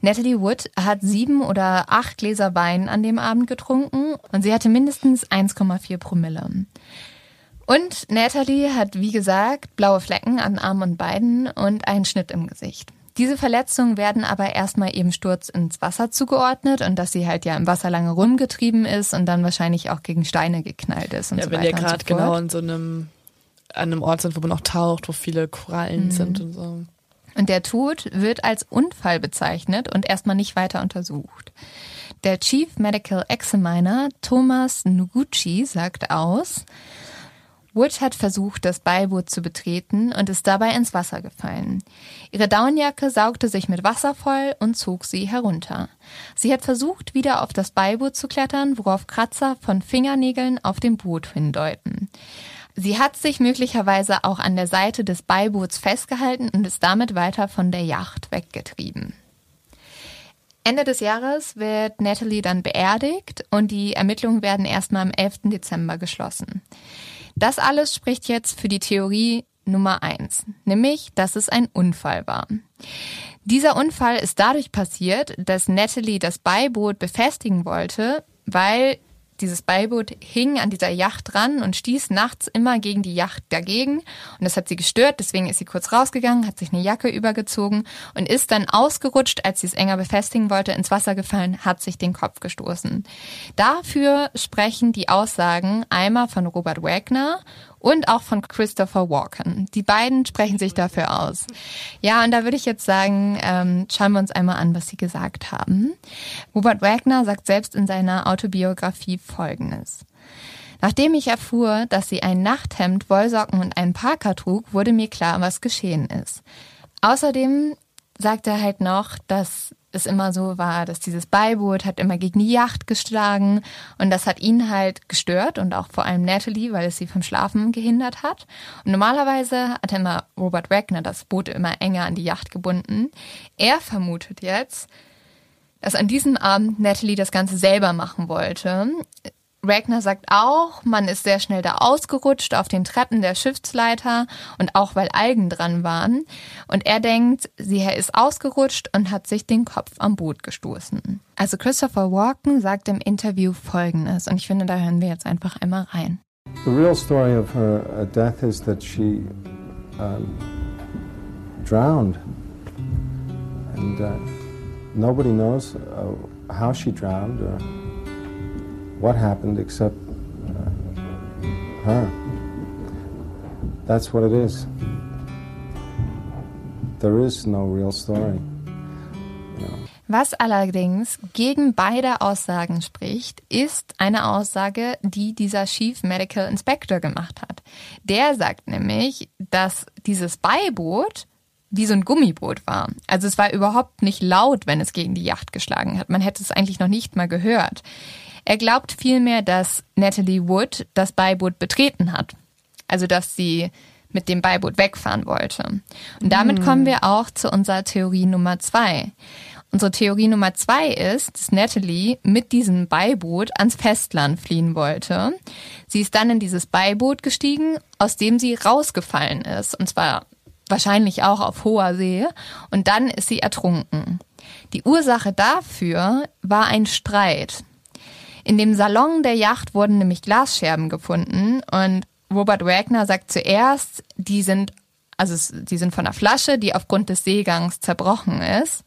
Natalie Wood hat sieben oder acht Gläser Wein an dem Abend getrunken und sie hatte mindestens 1,4 Promille. Und Natalie hat, wie gesagt, blaue Flecken an Armen und Beinen und einen Schnitt im Gesicht. Diese Verletzungen werden aber erstmal eben Sturz ins Wasser zugeordnet und dass sie halt ja im Wasser lange rumgetrieben ist und dann wahrscheinlich auch gegen Steine geknallt ist und ja, so weiter. Ja, wenn ihr gerade genau in so einem an einem Ort sind, wo man auch taucht, wo viele Korallen mhm. sind und so. Und der Tod wird als Unfall bezeichnet und erstmal nicht weiter untersucht. Der Chief Medical Examiner Thomas Noguchi sagt aus, Wood hat versucht, das Beiboot zu betreten und ist dabei ins Wasser gefallen. Ihre Daunenjacke saugte sich mit Wasser voll und zog sie herunter. Sie hat versucht, wieder auf das Beiboot zu klettern, worauf Kratzer von Fingernägeln auf dem Boot hindeuten. Sie hat sich möglicherweise auch an der Seite des Beiboots festgehalten und ist damit weiter von der Yacht weggetrieben. Ende des Jahres wird Natalie dann beerdigt und die Ermittlungen werden erstmal am 11. Dezember geschlossen. Das alles spricht jetzt für die Theorie Nummer eins, nämlich, dass es ein Unfall war. Dieser Unfall ist dadurch passiert, dass Natalie das Beiboot befestigen wollte, weil dieses Beiboot hing an dieser Yacht dran und stieß nachts immer gegen die Yacht dagegen. Und das hat sie gestört, deswegen ist sie kurz rausgegangen, hat sich eine Jacke übergezogen und ist dann ausgerutscht, als sie es enger befestigen wollte, ins Wasser gefallen, hat sich den Kopf gestoßen. Dafür sprechen die Aussagen einmal von Robert Wagner und auch von Christopher Walken. Die beiden sprechen sich dafür aus. Ja, und da würde ich jetzt sagen, ähm, schauen wir uns einmal an, was sie gesagt haben. Robert Wagner sagt selbst in seiner Autobiografie Folgendes. Nachdem ich erfuhr, dass sie ein Nachthemd, Wollsocken und einen Parker trug, wurde mir klar, was geschehen ist. Außerdem sagt er halt noch, dass es immer so war, dass dieses Beiboot hat immer gegen die Yacht geschlagen und das hat ihn halt gestört und auch vor allem Natalie, weil es sie vom Schlafen gehindert hat. Und normalerweise hat immer Robert Wagner das Boot immer enger an die Yacht gebunden. Er vermutet jetzt, dass an diesem Abend Natalie das Ganze selber machen wollte. Ragnar sagt auch, man ist sehr schnell da ausgerutscht auf den Treppen der Schiffsleiter und auch weil Algen dran waren. Und er denkt, sie ist ausgerutscht und hat sich den Kopf am Boot gestoßen. Also Christopher Walken sagt im Interview Folgendes und ich finde, da hören wir jetzt einfach einmal rein. The real story of her death is that she um, drowned. And uh, nobody knows uh, how she drowned or what happened except uh, her. That's what it is. There is no real story. Was allerdings gegen beide Aussagen spricht, ist eine Aussage, die dieser Chief Medical Inspector gemacht hat. Der sagt nämlich, dass dieses Beiboot wie so ein Gummiboot war. Also es war überhaupt nicht laut, wenn es gegen die Yacht geschlagen hat. Man hätte es eigentlich noch nicht mal gehört. Er glaubt vielmehr, dass Natalie Wood das Beiboot betreten hat. Also, dass sie mit dem Beiboot wegfahren wollte. Und damit mm. kommen wir auch zu unserer Theorie Nummer zwei. Unsere Theorie Nummer zwei ist, dass Natalie mit diesem Beiboot ans Festland fliehen wollte. Sie ist dann in dieses Beiboot gestiegen, aus dem sie rausgefallen ist. Und zwar wahrscheinlich auch auf hoher See. Und dann ist sie ertrunken. Die Ursache dafür war ein Streit. In dem Salon der Yacht wurden nämlich Glasscherben gefunden und Robert Wagner sagt zuerst, die sind also die sind von der Flasche, die aufgrund des Seegangs zerbrochen ist.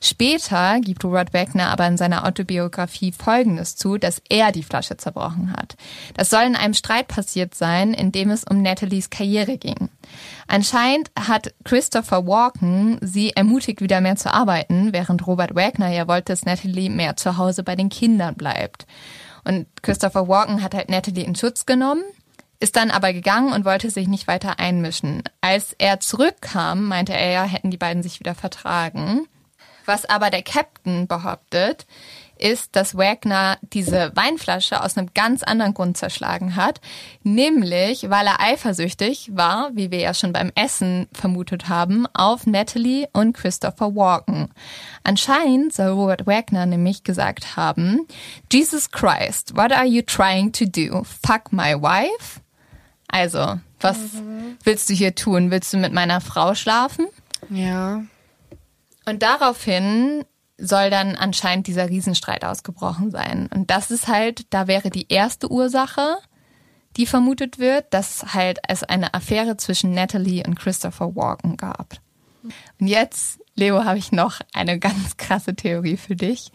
Später gibt Robert Wagner aber in seiner Autobiografie Folgendes zu, dass er die Flasche zerbrochen hat. Das soll in einem Streit passiert sein, in dem es um Nathalies Karriere ging. Anscheinend hat Christopher Walken sie ermutigt, wieder mehr zu arbeiten, während Robert Wagner ja wollte, dass Natalie mehr zu Hause bei den Kindern bleibt. Und Christopher Walken hat halt Natalie in Schutz genommen ist dann aber gegangen und wollte sich nicht weiter einmischen. Als er zurückkam, meinte er ja, hätten die beiden sich wieder vertragen. Was aber der Captain behauptet, ist, dass Wagner diese Weinflasche aus einem ganz anderen Grund zerschlagen hat, nämlich weil er eifersüchtig war, wie wir ja schon beim Essen vermutet haben, auf Natalie und Christopher Walken. Anscheinend soll Robert Wagner nämlich gesagt haben, Jesus Christ, what are you trying to do? Fuck my wife? Also, was mhm. willst du hier tun? Willst du mit meiner Frau schlafen? Ja. Und daraufhin soll dann anscheinend dieser Riesenstreit ausgebrochen sein. Und das ist halt, da wäre die erste Ursache, die vermutet wird, dass halt es eine Affäre zwischen Natalie und Christopher Walken gab. Und jetzt, Leo, habe ich noch eine ganz krasse Theorie für dich.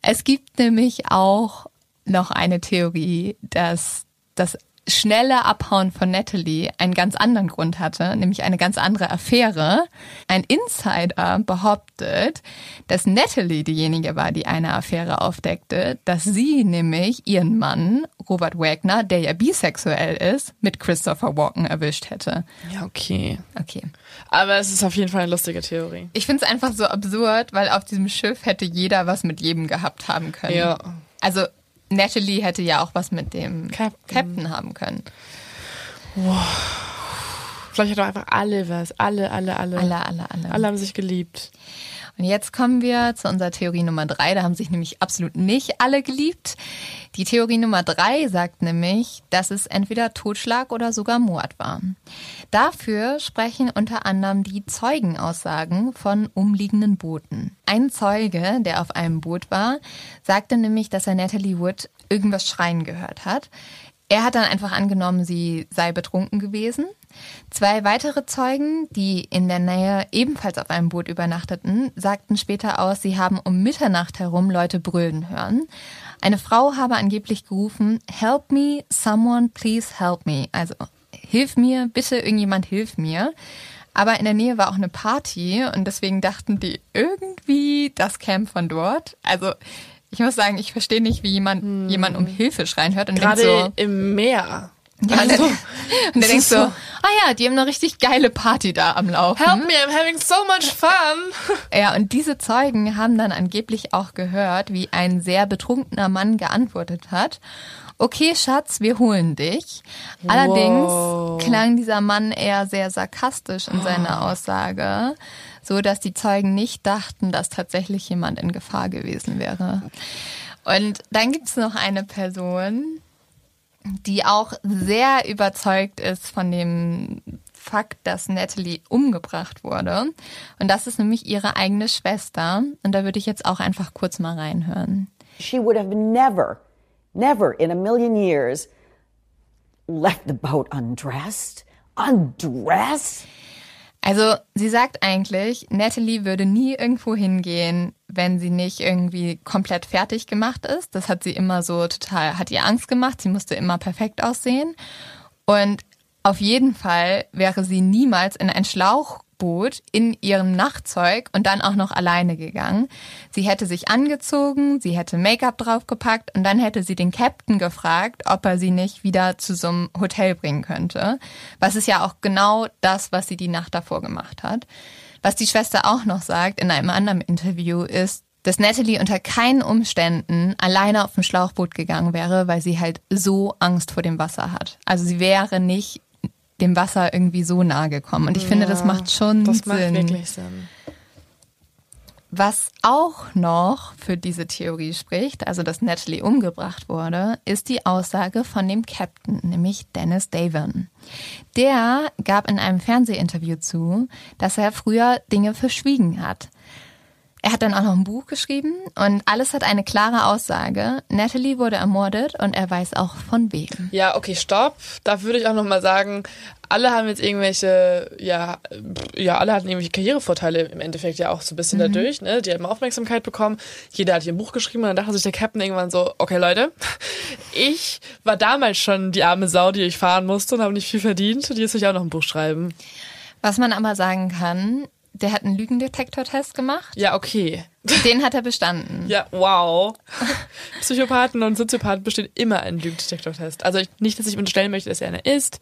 Es gibt nämlich auch noch eine Theorie, dass das schnelle Abhauen von Natalie einen ganz anderen Grund hatte, nämlich eine ganz andere Affäre. Ein Insider behauptet, dass Natalie diejenige war, die eine Affäre aufdeckte, dass sie nämlich ihren Mann, Robert Wagner, der ja bisexuell ist, mit Christopher Walken erwischt hätte. Ja, okay. Okay. Aber es ist auf jeden Fall eine lustige Theorie. Ich finde es einfach so absurd, weil auf diesem Schiff hätte jeder was mit jedem gehabt haben können. Ja. Also Natalie hätte ja auch was mit dem Captain. Captain haben können. Vielleicht hat auch einfach alle was. Alle, alle, alle. Alle, alle, alle. Alle haben sich geliebt. Und jetzt kommen wir zu unserer Theorie Nummer drei. Da haben sich nämlich absolut nicht alle geliebt. Die Theorie Nummer drei sagt nämlich, dass es entweder Totschlag oder sogar Mord war. Dafür sprechen unter anderem die Zeugenaussagen von umliegenden Booten. Ein Zeuge, der auf einem Boot war, sagte nämlich, dass er Natalie Wood irgendwas schreien gehört hat. Er hat dann einfach angenommen, sie sei betrunken gewesen. Zwei weitere Zeugen, die in der Nähe ebenfalls auf einem Boot übernachteten, sagten später aus, sie haben um Mitternacht herum Leute brüllen hören. Eine Frau habe angeblich gerufen, Help me, someone please help me. Also, hilf mir, bitte irgendjemand hilf mir. Aber in der Nähe war auch eine Party und deswegen dachten die irgendwie, das käme von dort. Also, ich muss sagen, ich verstehe nicht, wie jemand jemand um Hilfe schreien hört und denkt Gerade so, im Meer. ja, Also, [LAUGHS] und der das denkt so, so- ah ja, die haben eine richtig geile Party da am Laufen. Help me, I'm having so much fun. [LAUGHS] Ja, und diese Zeugen haben dann angeblich auch gehört, wie ein sehr betrunkener Mann geantwortet hat. Okay, Schatz, wir holen dich. Allerdings Wow. klang dieser Mann eher sehr sarkastisch in seiner Aussage, so dass die Zeugen nicht dachten, dass tatsächlich jemand in Gefahr gewesen wäre. Und dann gibt's noch eine Person, die auch sehr überzeugt ist von dem Fakt, dass Natalie umgebracht wurde. Und das ist nämlich ihre eigene Schwester. Und da würde ich jetzt auch einfach kurz mal reinhören. She would have never, never in a million years left the boat undressed. Undressed? Also sie sagt eigentlich, Natalie würde nie irgendwo hingehen, wenn sie nicht irgendwie komplett fertig gemacht ist. Das hat sie immer so total, hat ihr Angst gemacht. Sie musste immer perfekt aussehen. Und auf jeden Fall wäre sie niemals in ein Schlauchboot in ihrem Nachtzeug und dann auch noch alleine gegangen. Sie hätte sich angezogen, sie hätte Make-up draufgepackt und dann hätte sie den Captain gefragt, ob er sie nicht wieder zu so einem Hotel bringen könnte. Was ist ja auch genau das, was sie die Nacht davor gemacht hat. Was die Schwester auch noch sagt in einem anderen Interview ist, dass Natalie unter keinen Umständen alleine auf ein Schlauchboot gegangen wäre, weil sie halt so Angst vor dem Wasser hat. Also sie wäre nicht dem Wasser irgendwie so nahe gekommen. Und ich finde, das macht schon Das macht Sinn. wirklich Sinn. Was auch noch für diese Theorie spricht, also dass Natalie umgebracht wurde, ist die Aussage von dem Captain, nämlich Dennis Davon. Der gab in einem Fernsehinterview zu, dass er früher Dinge verschwiegen hat. Er hat dann auch noch ein Buch geschrieben und alles hat eine klare Aussage. Natalie wurde ermordet und er weiß auch von wem. Ja, okay, stopp. Da würde ich auch nochmal sagen, alle haben jetzt irgendwelche, ja, ja, alle hatten irgendwelche Karrierevorteile im Endeffekt ja auch so ein bisschen dadurch, ne? Die haben Aufmerksamkeit bekommen. Jeder hat hier ein Buch geschrieben und dann dachte sich der Captain irgendwann so, okay Leute, [LAUGHS] ich war damals schon die arme Sau, die ich fahren musste und habe nicht viel verdient. Und jetzt will ich auch noch ein Buch schreiben. Was man aber sagen kann, der hat einen Lügendetektortest gemacht. Ja, okay. Den hat er bestanden. [LAUGHS] Ja, wow. Psychopathen und Soziopathen bestehen immer einen Lügendetektortest. Also ich, nicht, dass ich unterstellen möchte, dass er einer ist,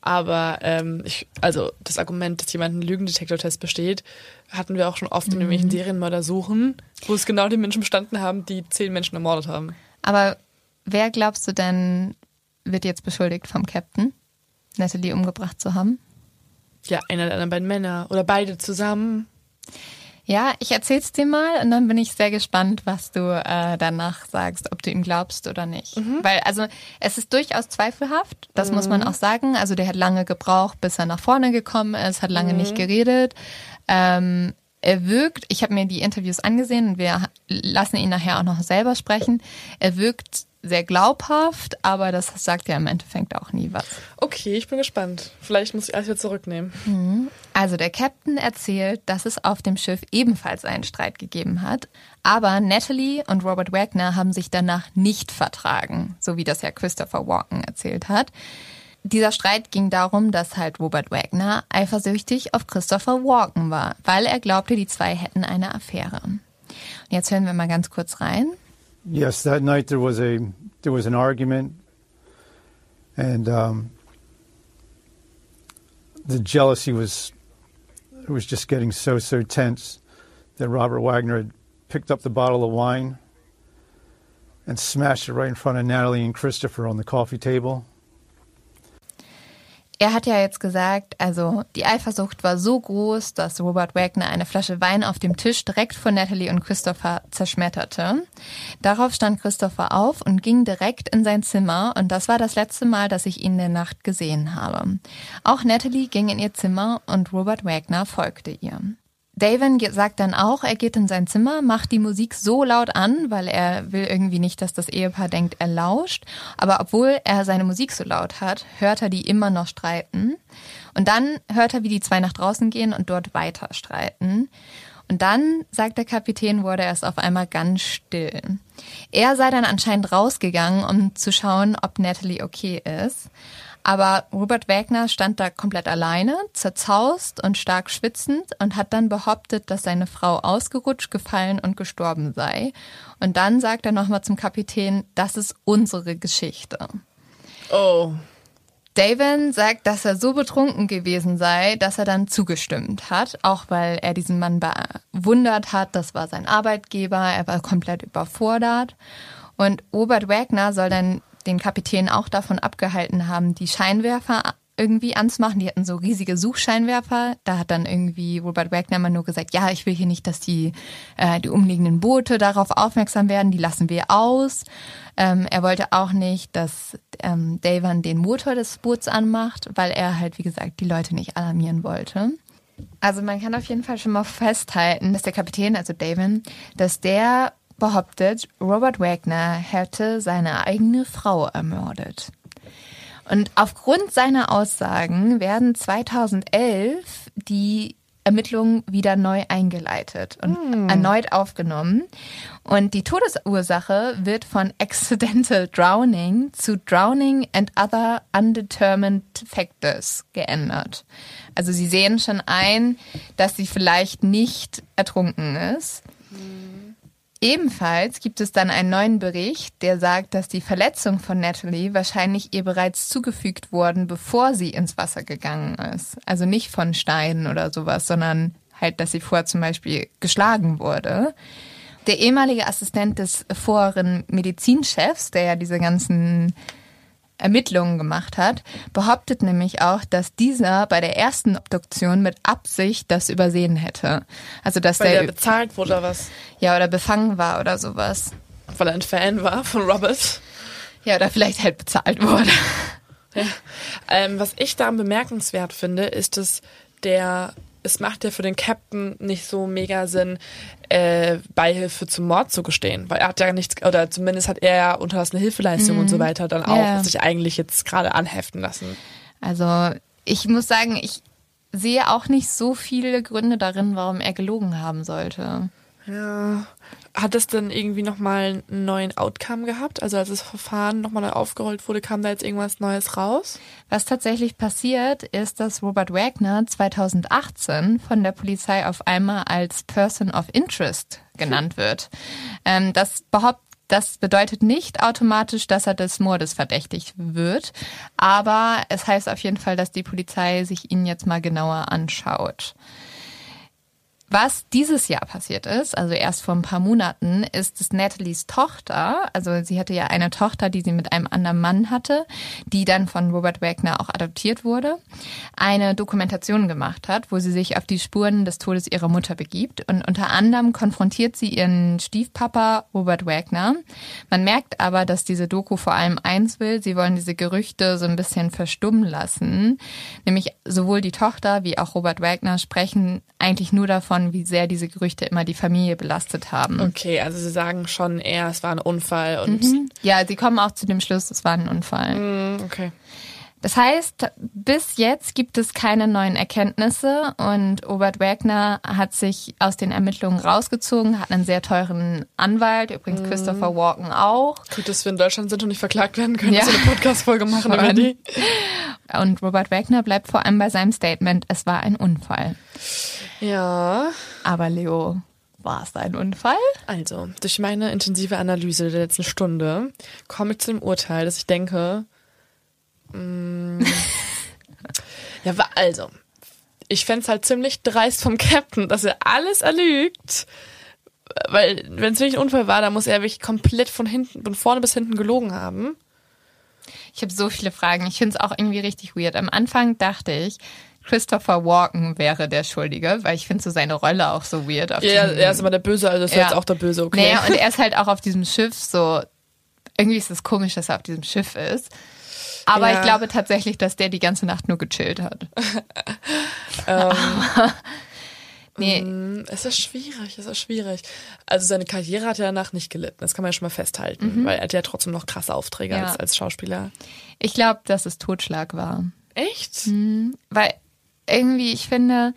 aber ähm, ich, also das Argument, dass jemand einen Lügendetektortest besteht, hatten wir auch schon oft in irgendwelchen Serienmörder-Suchen, wo es genau die Menschen bestanden haben, die zehn Menschen ermordet haben. Aber wer glaubst du denn, wird jetzt beschuldigt vom Captain, Natalie umgebracht zu haben? Ja, einer der anderen beiden Männer oder beide zusammen. Ja, ich erzähl's dir mal und dann bin ich sehr gespannt, was du äh, danach sagst, ob du ihm glaubst oder nicht. Weil also es ist durchaus zweifelhaft, das muss man auch sagen. Also der hat lange gebraucht, bis er nach vorne gekommen ist, hat lange nicht geredet. Ähm, er wirkt, ich habe mir die Interviews angesehen und wir lassen ihn nachher auch noch selber sprechen. Er wirkt sehr glaubhaft, aber das sagt ja im Endeffekt auch nie was. Okay, ich bin gespannt. Vielleicht muss ich alles wieder zurücknehmen. Also der Captain erzählt, dass es auf dem Schiff ebenfalls einen Streit gegeben hat, aber Natalie und Robert Wagner haben sich danach nicht vertragen, so wie das ja Christopher Walken erzählt hat. Dieser Streit ging darum, dass halt Robert Wagner eifersüchtig auf Christopher Walken war, weil er glaubte, die zwei hätten eine Affäre. Und jetzt hören wir mal ganz kurz rein. Yes, that night there was a there was an argument, and um, the jealousy was it was just getting so so tense that Robert Wagner had picked up the bottle of wine and smashed it right in front of Natalie and Christopher on the coffee table. Er hat ja jetzt gesagt, also die Eifersucht war so groß, dass Robert Wagner eine Flasche Wein auf dem Tisch direkt vor Natalie und Christopher zerschmetterte. Darauf stand Christopher auf und ging direkt in sein Zimmer und das war das letzte Mal, dass ich ihn in der Nacht gesehen habe. Auch Natalie ging in ihr Zimmer und Robert Wagner folgte ihr. Davin sagt dann auch, er geht in sein Zimmer, macht die Musik so laut an, weil er will irgendwie nicht, dass das Ehepaar denkt, er lauscht. Aber obwohl er seine Musik so laut hat, hört er die immer noch streiten. Und dann hört er, wie die zwei nach draußen gehen und dort weiter streiten. Und dann, sagt der Kapitän, wurde es auf einmal ganz still. Er sei dann anscheinend rausgegangen, um zu schauen, ob Natalie okay ist. Aber Robert Wagner stand da komplett alleine, zerzaust und stark schwitzend und hat dann behauptet, dass seine Frau ausgerutscht, gefallen und gestorben sei. Und dann sagt er nochmal zum Kapitän, das ist unsere Geschichte. Oh. Davin sagt, dass er so betrunken gewesen sei, dass er dann zugestimmt hat, auch weil er diesen Mann bewundert hat. Das war sein Arbeitgeber, er war komplett überfordert. Und Robert Wagner soll dann den Kapitän auch davon abgehalten haben, die Scheinwerfer irgendwie anzumachen. Die hatten so riesige Suchscheinwerfer. Da hat dann irgendwie Robert Wagner immer nur gesagt, ja, ich will hier nicht, dass die, äh, die umliegenden Boote darauf aufmerksam werden, die lassen wir aus. Ähm, er wollte auch nicht, dass ähm, Davon den Motor des Boots anmacht, weil er halt, wie gesagt, die Leute nicht alarmieren wollte. Also man kann auf jeden Fall schon mal festhalten, dass der Kapitän, also Davin, dass der behauptet, Robert Wagner hätte seine eigene Frau ermordet. Und aufgrund seiner Aussagen werden 2011 die Ermittlungen wieder neu eingeleitet und erneut aufgenommen. Und die Todesursache wird von [LAUGHS] accidental drowning zu drowning and other undetermined factors geändert. Also sie sehen schon ein, dass sie vielleicht nicht ertrunken ist. Ebenfalls gibt es dann einen neuen Bericht, der sagt, dass die Verletzungen von Natalie wahrscheinlich ihr bereits zugefügt wurden, bevor sie ins Wasser gegangen ist. Also nicht von Steinen oder sowas, sondern halt, dass sie vorher zum Beispiel geschlagen wurde. Der ehemalige Assistent des vorherigen Medizinchefs, der ja diese ganzen Ermittlungen gemacht hat, behauptet nämlich auch, dass dieser bei der ersten Obduktion mit Absicht das übersehen hätte. Also dass Weil der der bezahlt wurde oder was? ja, oder befangen war oder sowas. Weil er ein Fan war von Robert. Ja, oder vielleicht halt bezahlt wurde. Ja. Ähm, was ich daran bemerkenswert finde, ist, dass der, es macht ja für den Captain nicht so mega Sinn, äh, Beihilfe zum Mord zu gestehen, weil er hat ja nichts, oder zumindest hat er ja unterlassene Hilfeleistung und so weiter dann auch Ja. sich eigentlich jetzt gerade anheften lassen. Also ich muss sagen, ich sehe auch nicht so viele Gründe darin, warum er gelogen haben sollte. Ja. Hat das dann irgendwie nochmal einen neuen Outcome gehabt? Also als das Verfahren nochmal aufgerollt wurde, kam da jetzt irgendwas Neues raus? Was tatsächlich passiert, ist, dass Robert Wagner 2018 von der Polizei auf einmal als Person of Interest genannt wird. Ähm, das behauptet das bedeutet nicht automatisch, dass er des Mordes verdächtigt wird, aber es heißt auf jeden Fall, dass die Polizei sich ihn jetzt mal genauer anschaut. Was dieses Jahr passiert ist, also erst vor ein paar Monaten, ist, dass Nathalies Tochter, also sie hatte ja eine Tochter, die sie mit einem anderen Mann hatte, die dann von Robert Wagner auch adoptiert wurde, eine Dokumentation gemacht hat, wo sie sich auf die Spuren des Todes ihrer Mutter begibt. Und unter anderem konfrontiert sie ihren Stiefpapa Robert Wagner. Man merkt aber, dass diese Doku vor allem eins will, sie wollen diese Gerüchte so ein bisschen verstummen lassen. Nämlich sowohl die Tochter wie auch Robert Wagner sprechen eigentlich nur davon, davon, wie sehr diese Gerüchte immer die Familie belastet haben. Okay, also sie sagen schon eher, es war ein Unfall und. Mhm. Ja, sie kommen auch zu dem Schluss, es war ein Unfall. Mhm, okay. Das heißt, bis jetzt gibt es keine neuen Erkenntnisse und Robert Wagner hat sich aus den Ermittlungen rausgezogen, hat einen sehr teuren Anwalt, übrigens Christopher Walken auch. Gut, dass wir in Deutschland sind und nicht verklagt werden können, Ja. dass wir eine Podcast-Folge machen über die. Und Robert Wagner bleibt vor allem bei seinem Statement, es war ein Unfall. Ja. Aber Leo, war es ein Unfall? Also, durch meine intensive Analyse der letzten Stunde komme ich zu dem Urteil, dass ich denke, [LAUGHS] ja, wa- also, ich fänd's halt ziemlich dreist vom Captain, dass er alles erlügt, weil, wenn es wirklich ein Unfall war, dann muss er wirklich komplett von hinten, von vorne bis hinten gelogen haben. Ich habe so viele Fragen. Ich finde es auch irgendwie richtig weird. Am Anfang dachte ich, Christopher Walken wäre der Schuldige, weil ich finde so seine Rolle auch so weird. Ja, er ist immer der Böse, also ist Ja. jetzt auch der Böse, okay. Naja, und er ist halt auch auf diesem Schiff so. Irgendwie ist es komisch, dass er auf diesem Schiff ist. Aber Ja. ich glaube tatsächlich, dass der die ganze Nacht nur gechillt hat. [LAUGHS] Ähm. [LAUGHS] nee, Mm, Es ist schwierig, es ist schwierig. Also seine Karriere hat ja danach nicht gelitten, das kann man ja schon mal festhalten, weil er hat ja trotzdem noch krasse Aufträge Ja. als, als Schauspieler. ich glaube, dass es Totschlag war. Echt? Weil irgendwie, ich finde,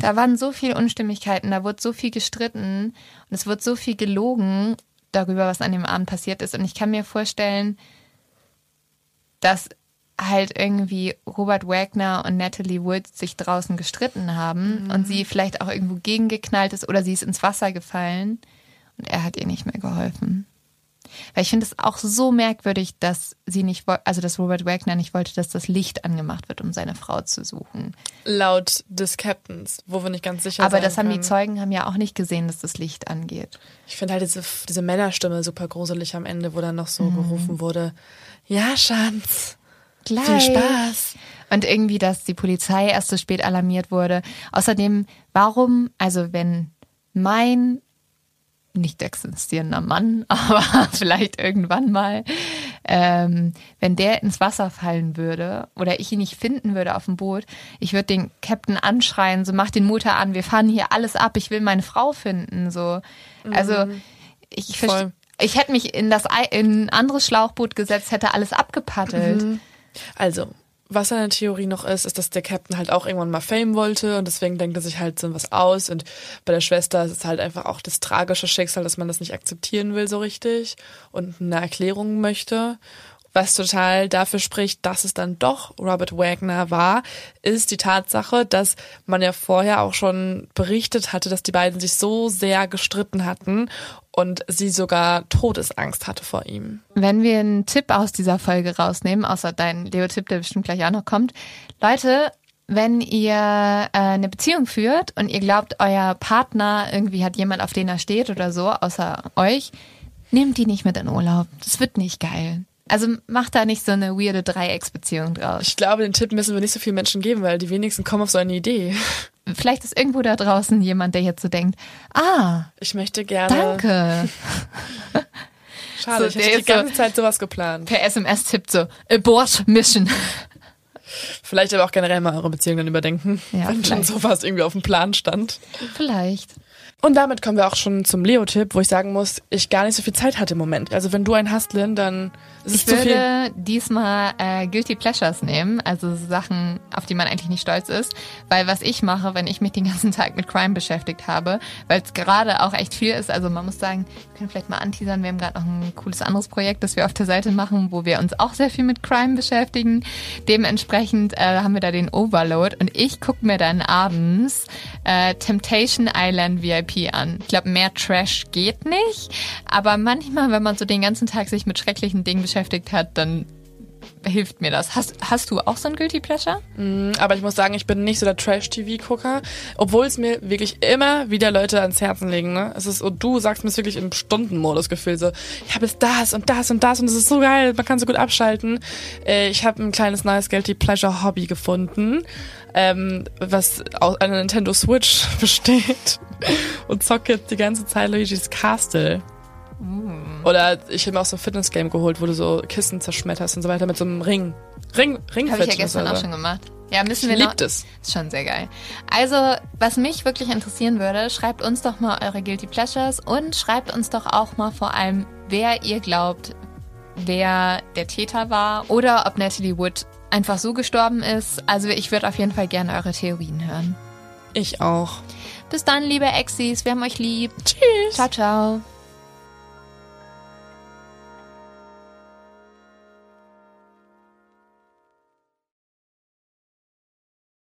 da waren so viele Unstimmigkeiten, da wurde so viel gestritten und es wird so viel gelogen darüber, was an dem Abend passiert ist. Und ich kann mir vorstellen, dass halt irgendwie Robert Wagner und Natalie Wood sich draußen gestritten haben und sie vielleicht auch irgendwo gegengeknallt ist oder sie ist ins Wasser gefallen und er hat ihr nicht mehr geholfen. Weil ich finde es auch so merkwürdig, dass sie nicht, also dass Robert Wagner nicht wollte, dass das Licht angemacht wird, um seine Frau zu suchen. Laut des Captains, wo wir nicht ganz sicher Aber sein das haben die können. Zeugen haben ja auch nicht gesehen, dass das Licht angeht. Ich finde halt diese, diese Männerstimme super gruselig am Ende, wo dann noch so Mhm. gerufen wurde, ja, Schatz, Gleich. viel Spaß. Und irgendwie, dass die Polizei erst so spät alarmiert wurde. Außerdem, warum, also wenn mein nicht existierender Mann, [LAUGHS] aber vielleicht irgendwann mal, ähm, wenn der ins Wasser fallen würde oder ich ihn nicht finden würde auf dem Boot, ich würde den Captain anschreien, so mach den Motor an, wir fahren hier alles ab, ich will meine Frau finden, so. Also ich, ich, Voll. verste- ich hätte mich in das in ein anderes Schlauchboot gesetzt, hätte alles abgepaddelt. Also, was eine Theorie noch ist, ist, dass der Captain halt auch irgendwann mal Fame wollte und deswegen denkt er sich halt so was aus. Und bei der Schwester ist es halt einfach auch das tragische Schicksal, dass man das nicht akzeptieren will so richtig und eine Erklärung möchte. Was total dafür spricht, dass es dann doch Robert Wagner war, ist die Tatsache, dass man ja vorher auch schon berichtet hatte, dass die beiden sich so sehr gestritten hatten und sie sogar Todesangst hatte vor ihm. Wenn wir einen Tipp aus dieser Folge rausnehmen, außer dein Leo-Tipp, der bestimmt gleich auch noch kommt. Leute, wenn ihr äh, eine Beziehung führt und ihr glaubt, euer Partner irgendwie hat jemand, auf den er steht oder so, außer euch, nehmt die nicht mit in Urlaub. Das wird nicht geil. Also macht da nicht so eine weirde Dreiecksbeziehung draus. Ich glaube, den Tipp müssen wir nicht so vielen Menschen geben, weil die wenigsten kommen auf so eine Idee. Vielleicht ist irgendwo da draußen jemand, der jetzt so denkt, ah, Ich möchte gerne. danke. [LAUGHS] Schade, So, ich hätte die ist so- ganze Zeit sowas geplant. Per SMS tippt so, Abort Mission. Vielleicht aber auch generell mal eure Beziehung dann überdenken, Ja, wenn schon vielleicht. sowas irgendwie auf dem Plan stand. Vielleicht. Und damit kommen wir auch schon zum Leo-Tipp, wo ich sagen muss, ich gar nicht so viel Zeit hatte im Moment. Also wenn du einen hast, Lynn, dann ist es Ich zu viel. würde diesmal äh, Guilty Pleasures nehmen, also Sachen, auf die man eigentlich nicht stolz ist. Weil was ich mache, wenn ich mich den ganzen [LAUGHS] Tag mit Crime beschäftigt habe, weil es gerade auch echt viel ist, also man muss sagen, wir können vielleicht mal anteasern, wir haben gerade noch ein cooles anderes Projekt, das wir auf der Seite machen, wo wir uns auch sehr viel mit Crime beschäftigen. Dementsprechend äh, haben wir da den Overload und ich gucke mir dann abends äh, Temptation Island VIP an. Ich glaube, mehr Trash geht nicht, aber manchmal, wenn man so den ganzen Tag sich mit schrecklichen Dingen beschäftigt hat, dann hilft mir das. Hast, hast du auch so ein Guilty Pleasure? Aber ich muss sagen, ich bin nicht so der Trash-TV-Gucker, obwohl es mir wirklich immer wieder Leute ans Herzen legen. Ne? Es ist, und du sagst mir es wirklich im Stundenmodus Gefühl so, ich habe jetzt das und das und das und es ist so geil, man kann so gut abschalten. Äh, ich habe ein kleines neues Guilty Pleasure Hobby gefunden, ähm, was aus einer Nintendo Switch [LAUGHS] besteht und zocke jetzt die ganze Zeit Luigi's Castle. Oder ich habe mir auch so ein Fitness-Game geholt, wo du so Kissen zerschmetterst und so weiter mit so einem Ring. Ring, Ring Habe ich ja gestern auch schon gemacht. Ja, müssen Ich wir lieb noch. es. Ist schon sehr geil. Also, was mich wirklich interessieren würde, schreibt uns doch mal eure Guilty Pleasures und schreibt uns doch auch mal vor allem, wer ihr glaubt, wer der Täter war oder ob Natalie Wood einfach so gestorben ist. Also, ich würde auf jeden Fall gerne eure Theorien hören. Ich auch. Bis dann, liebe Exis. Wir haben euch lieb. Tschüss. Ciao, ciao.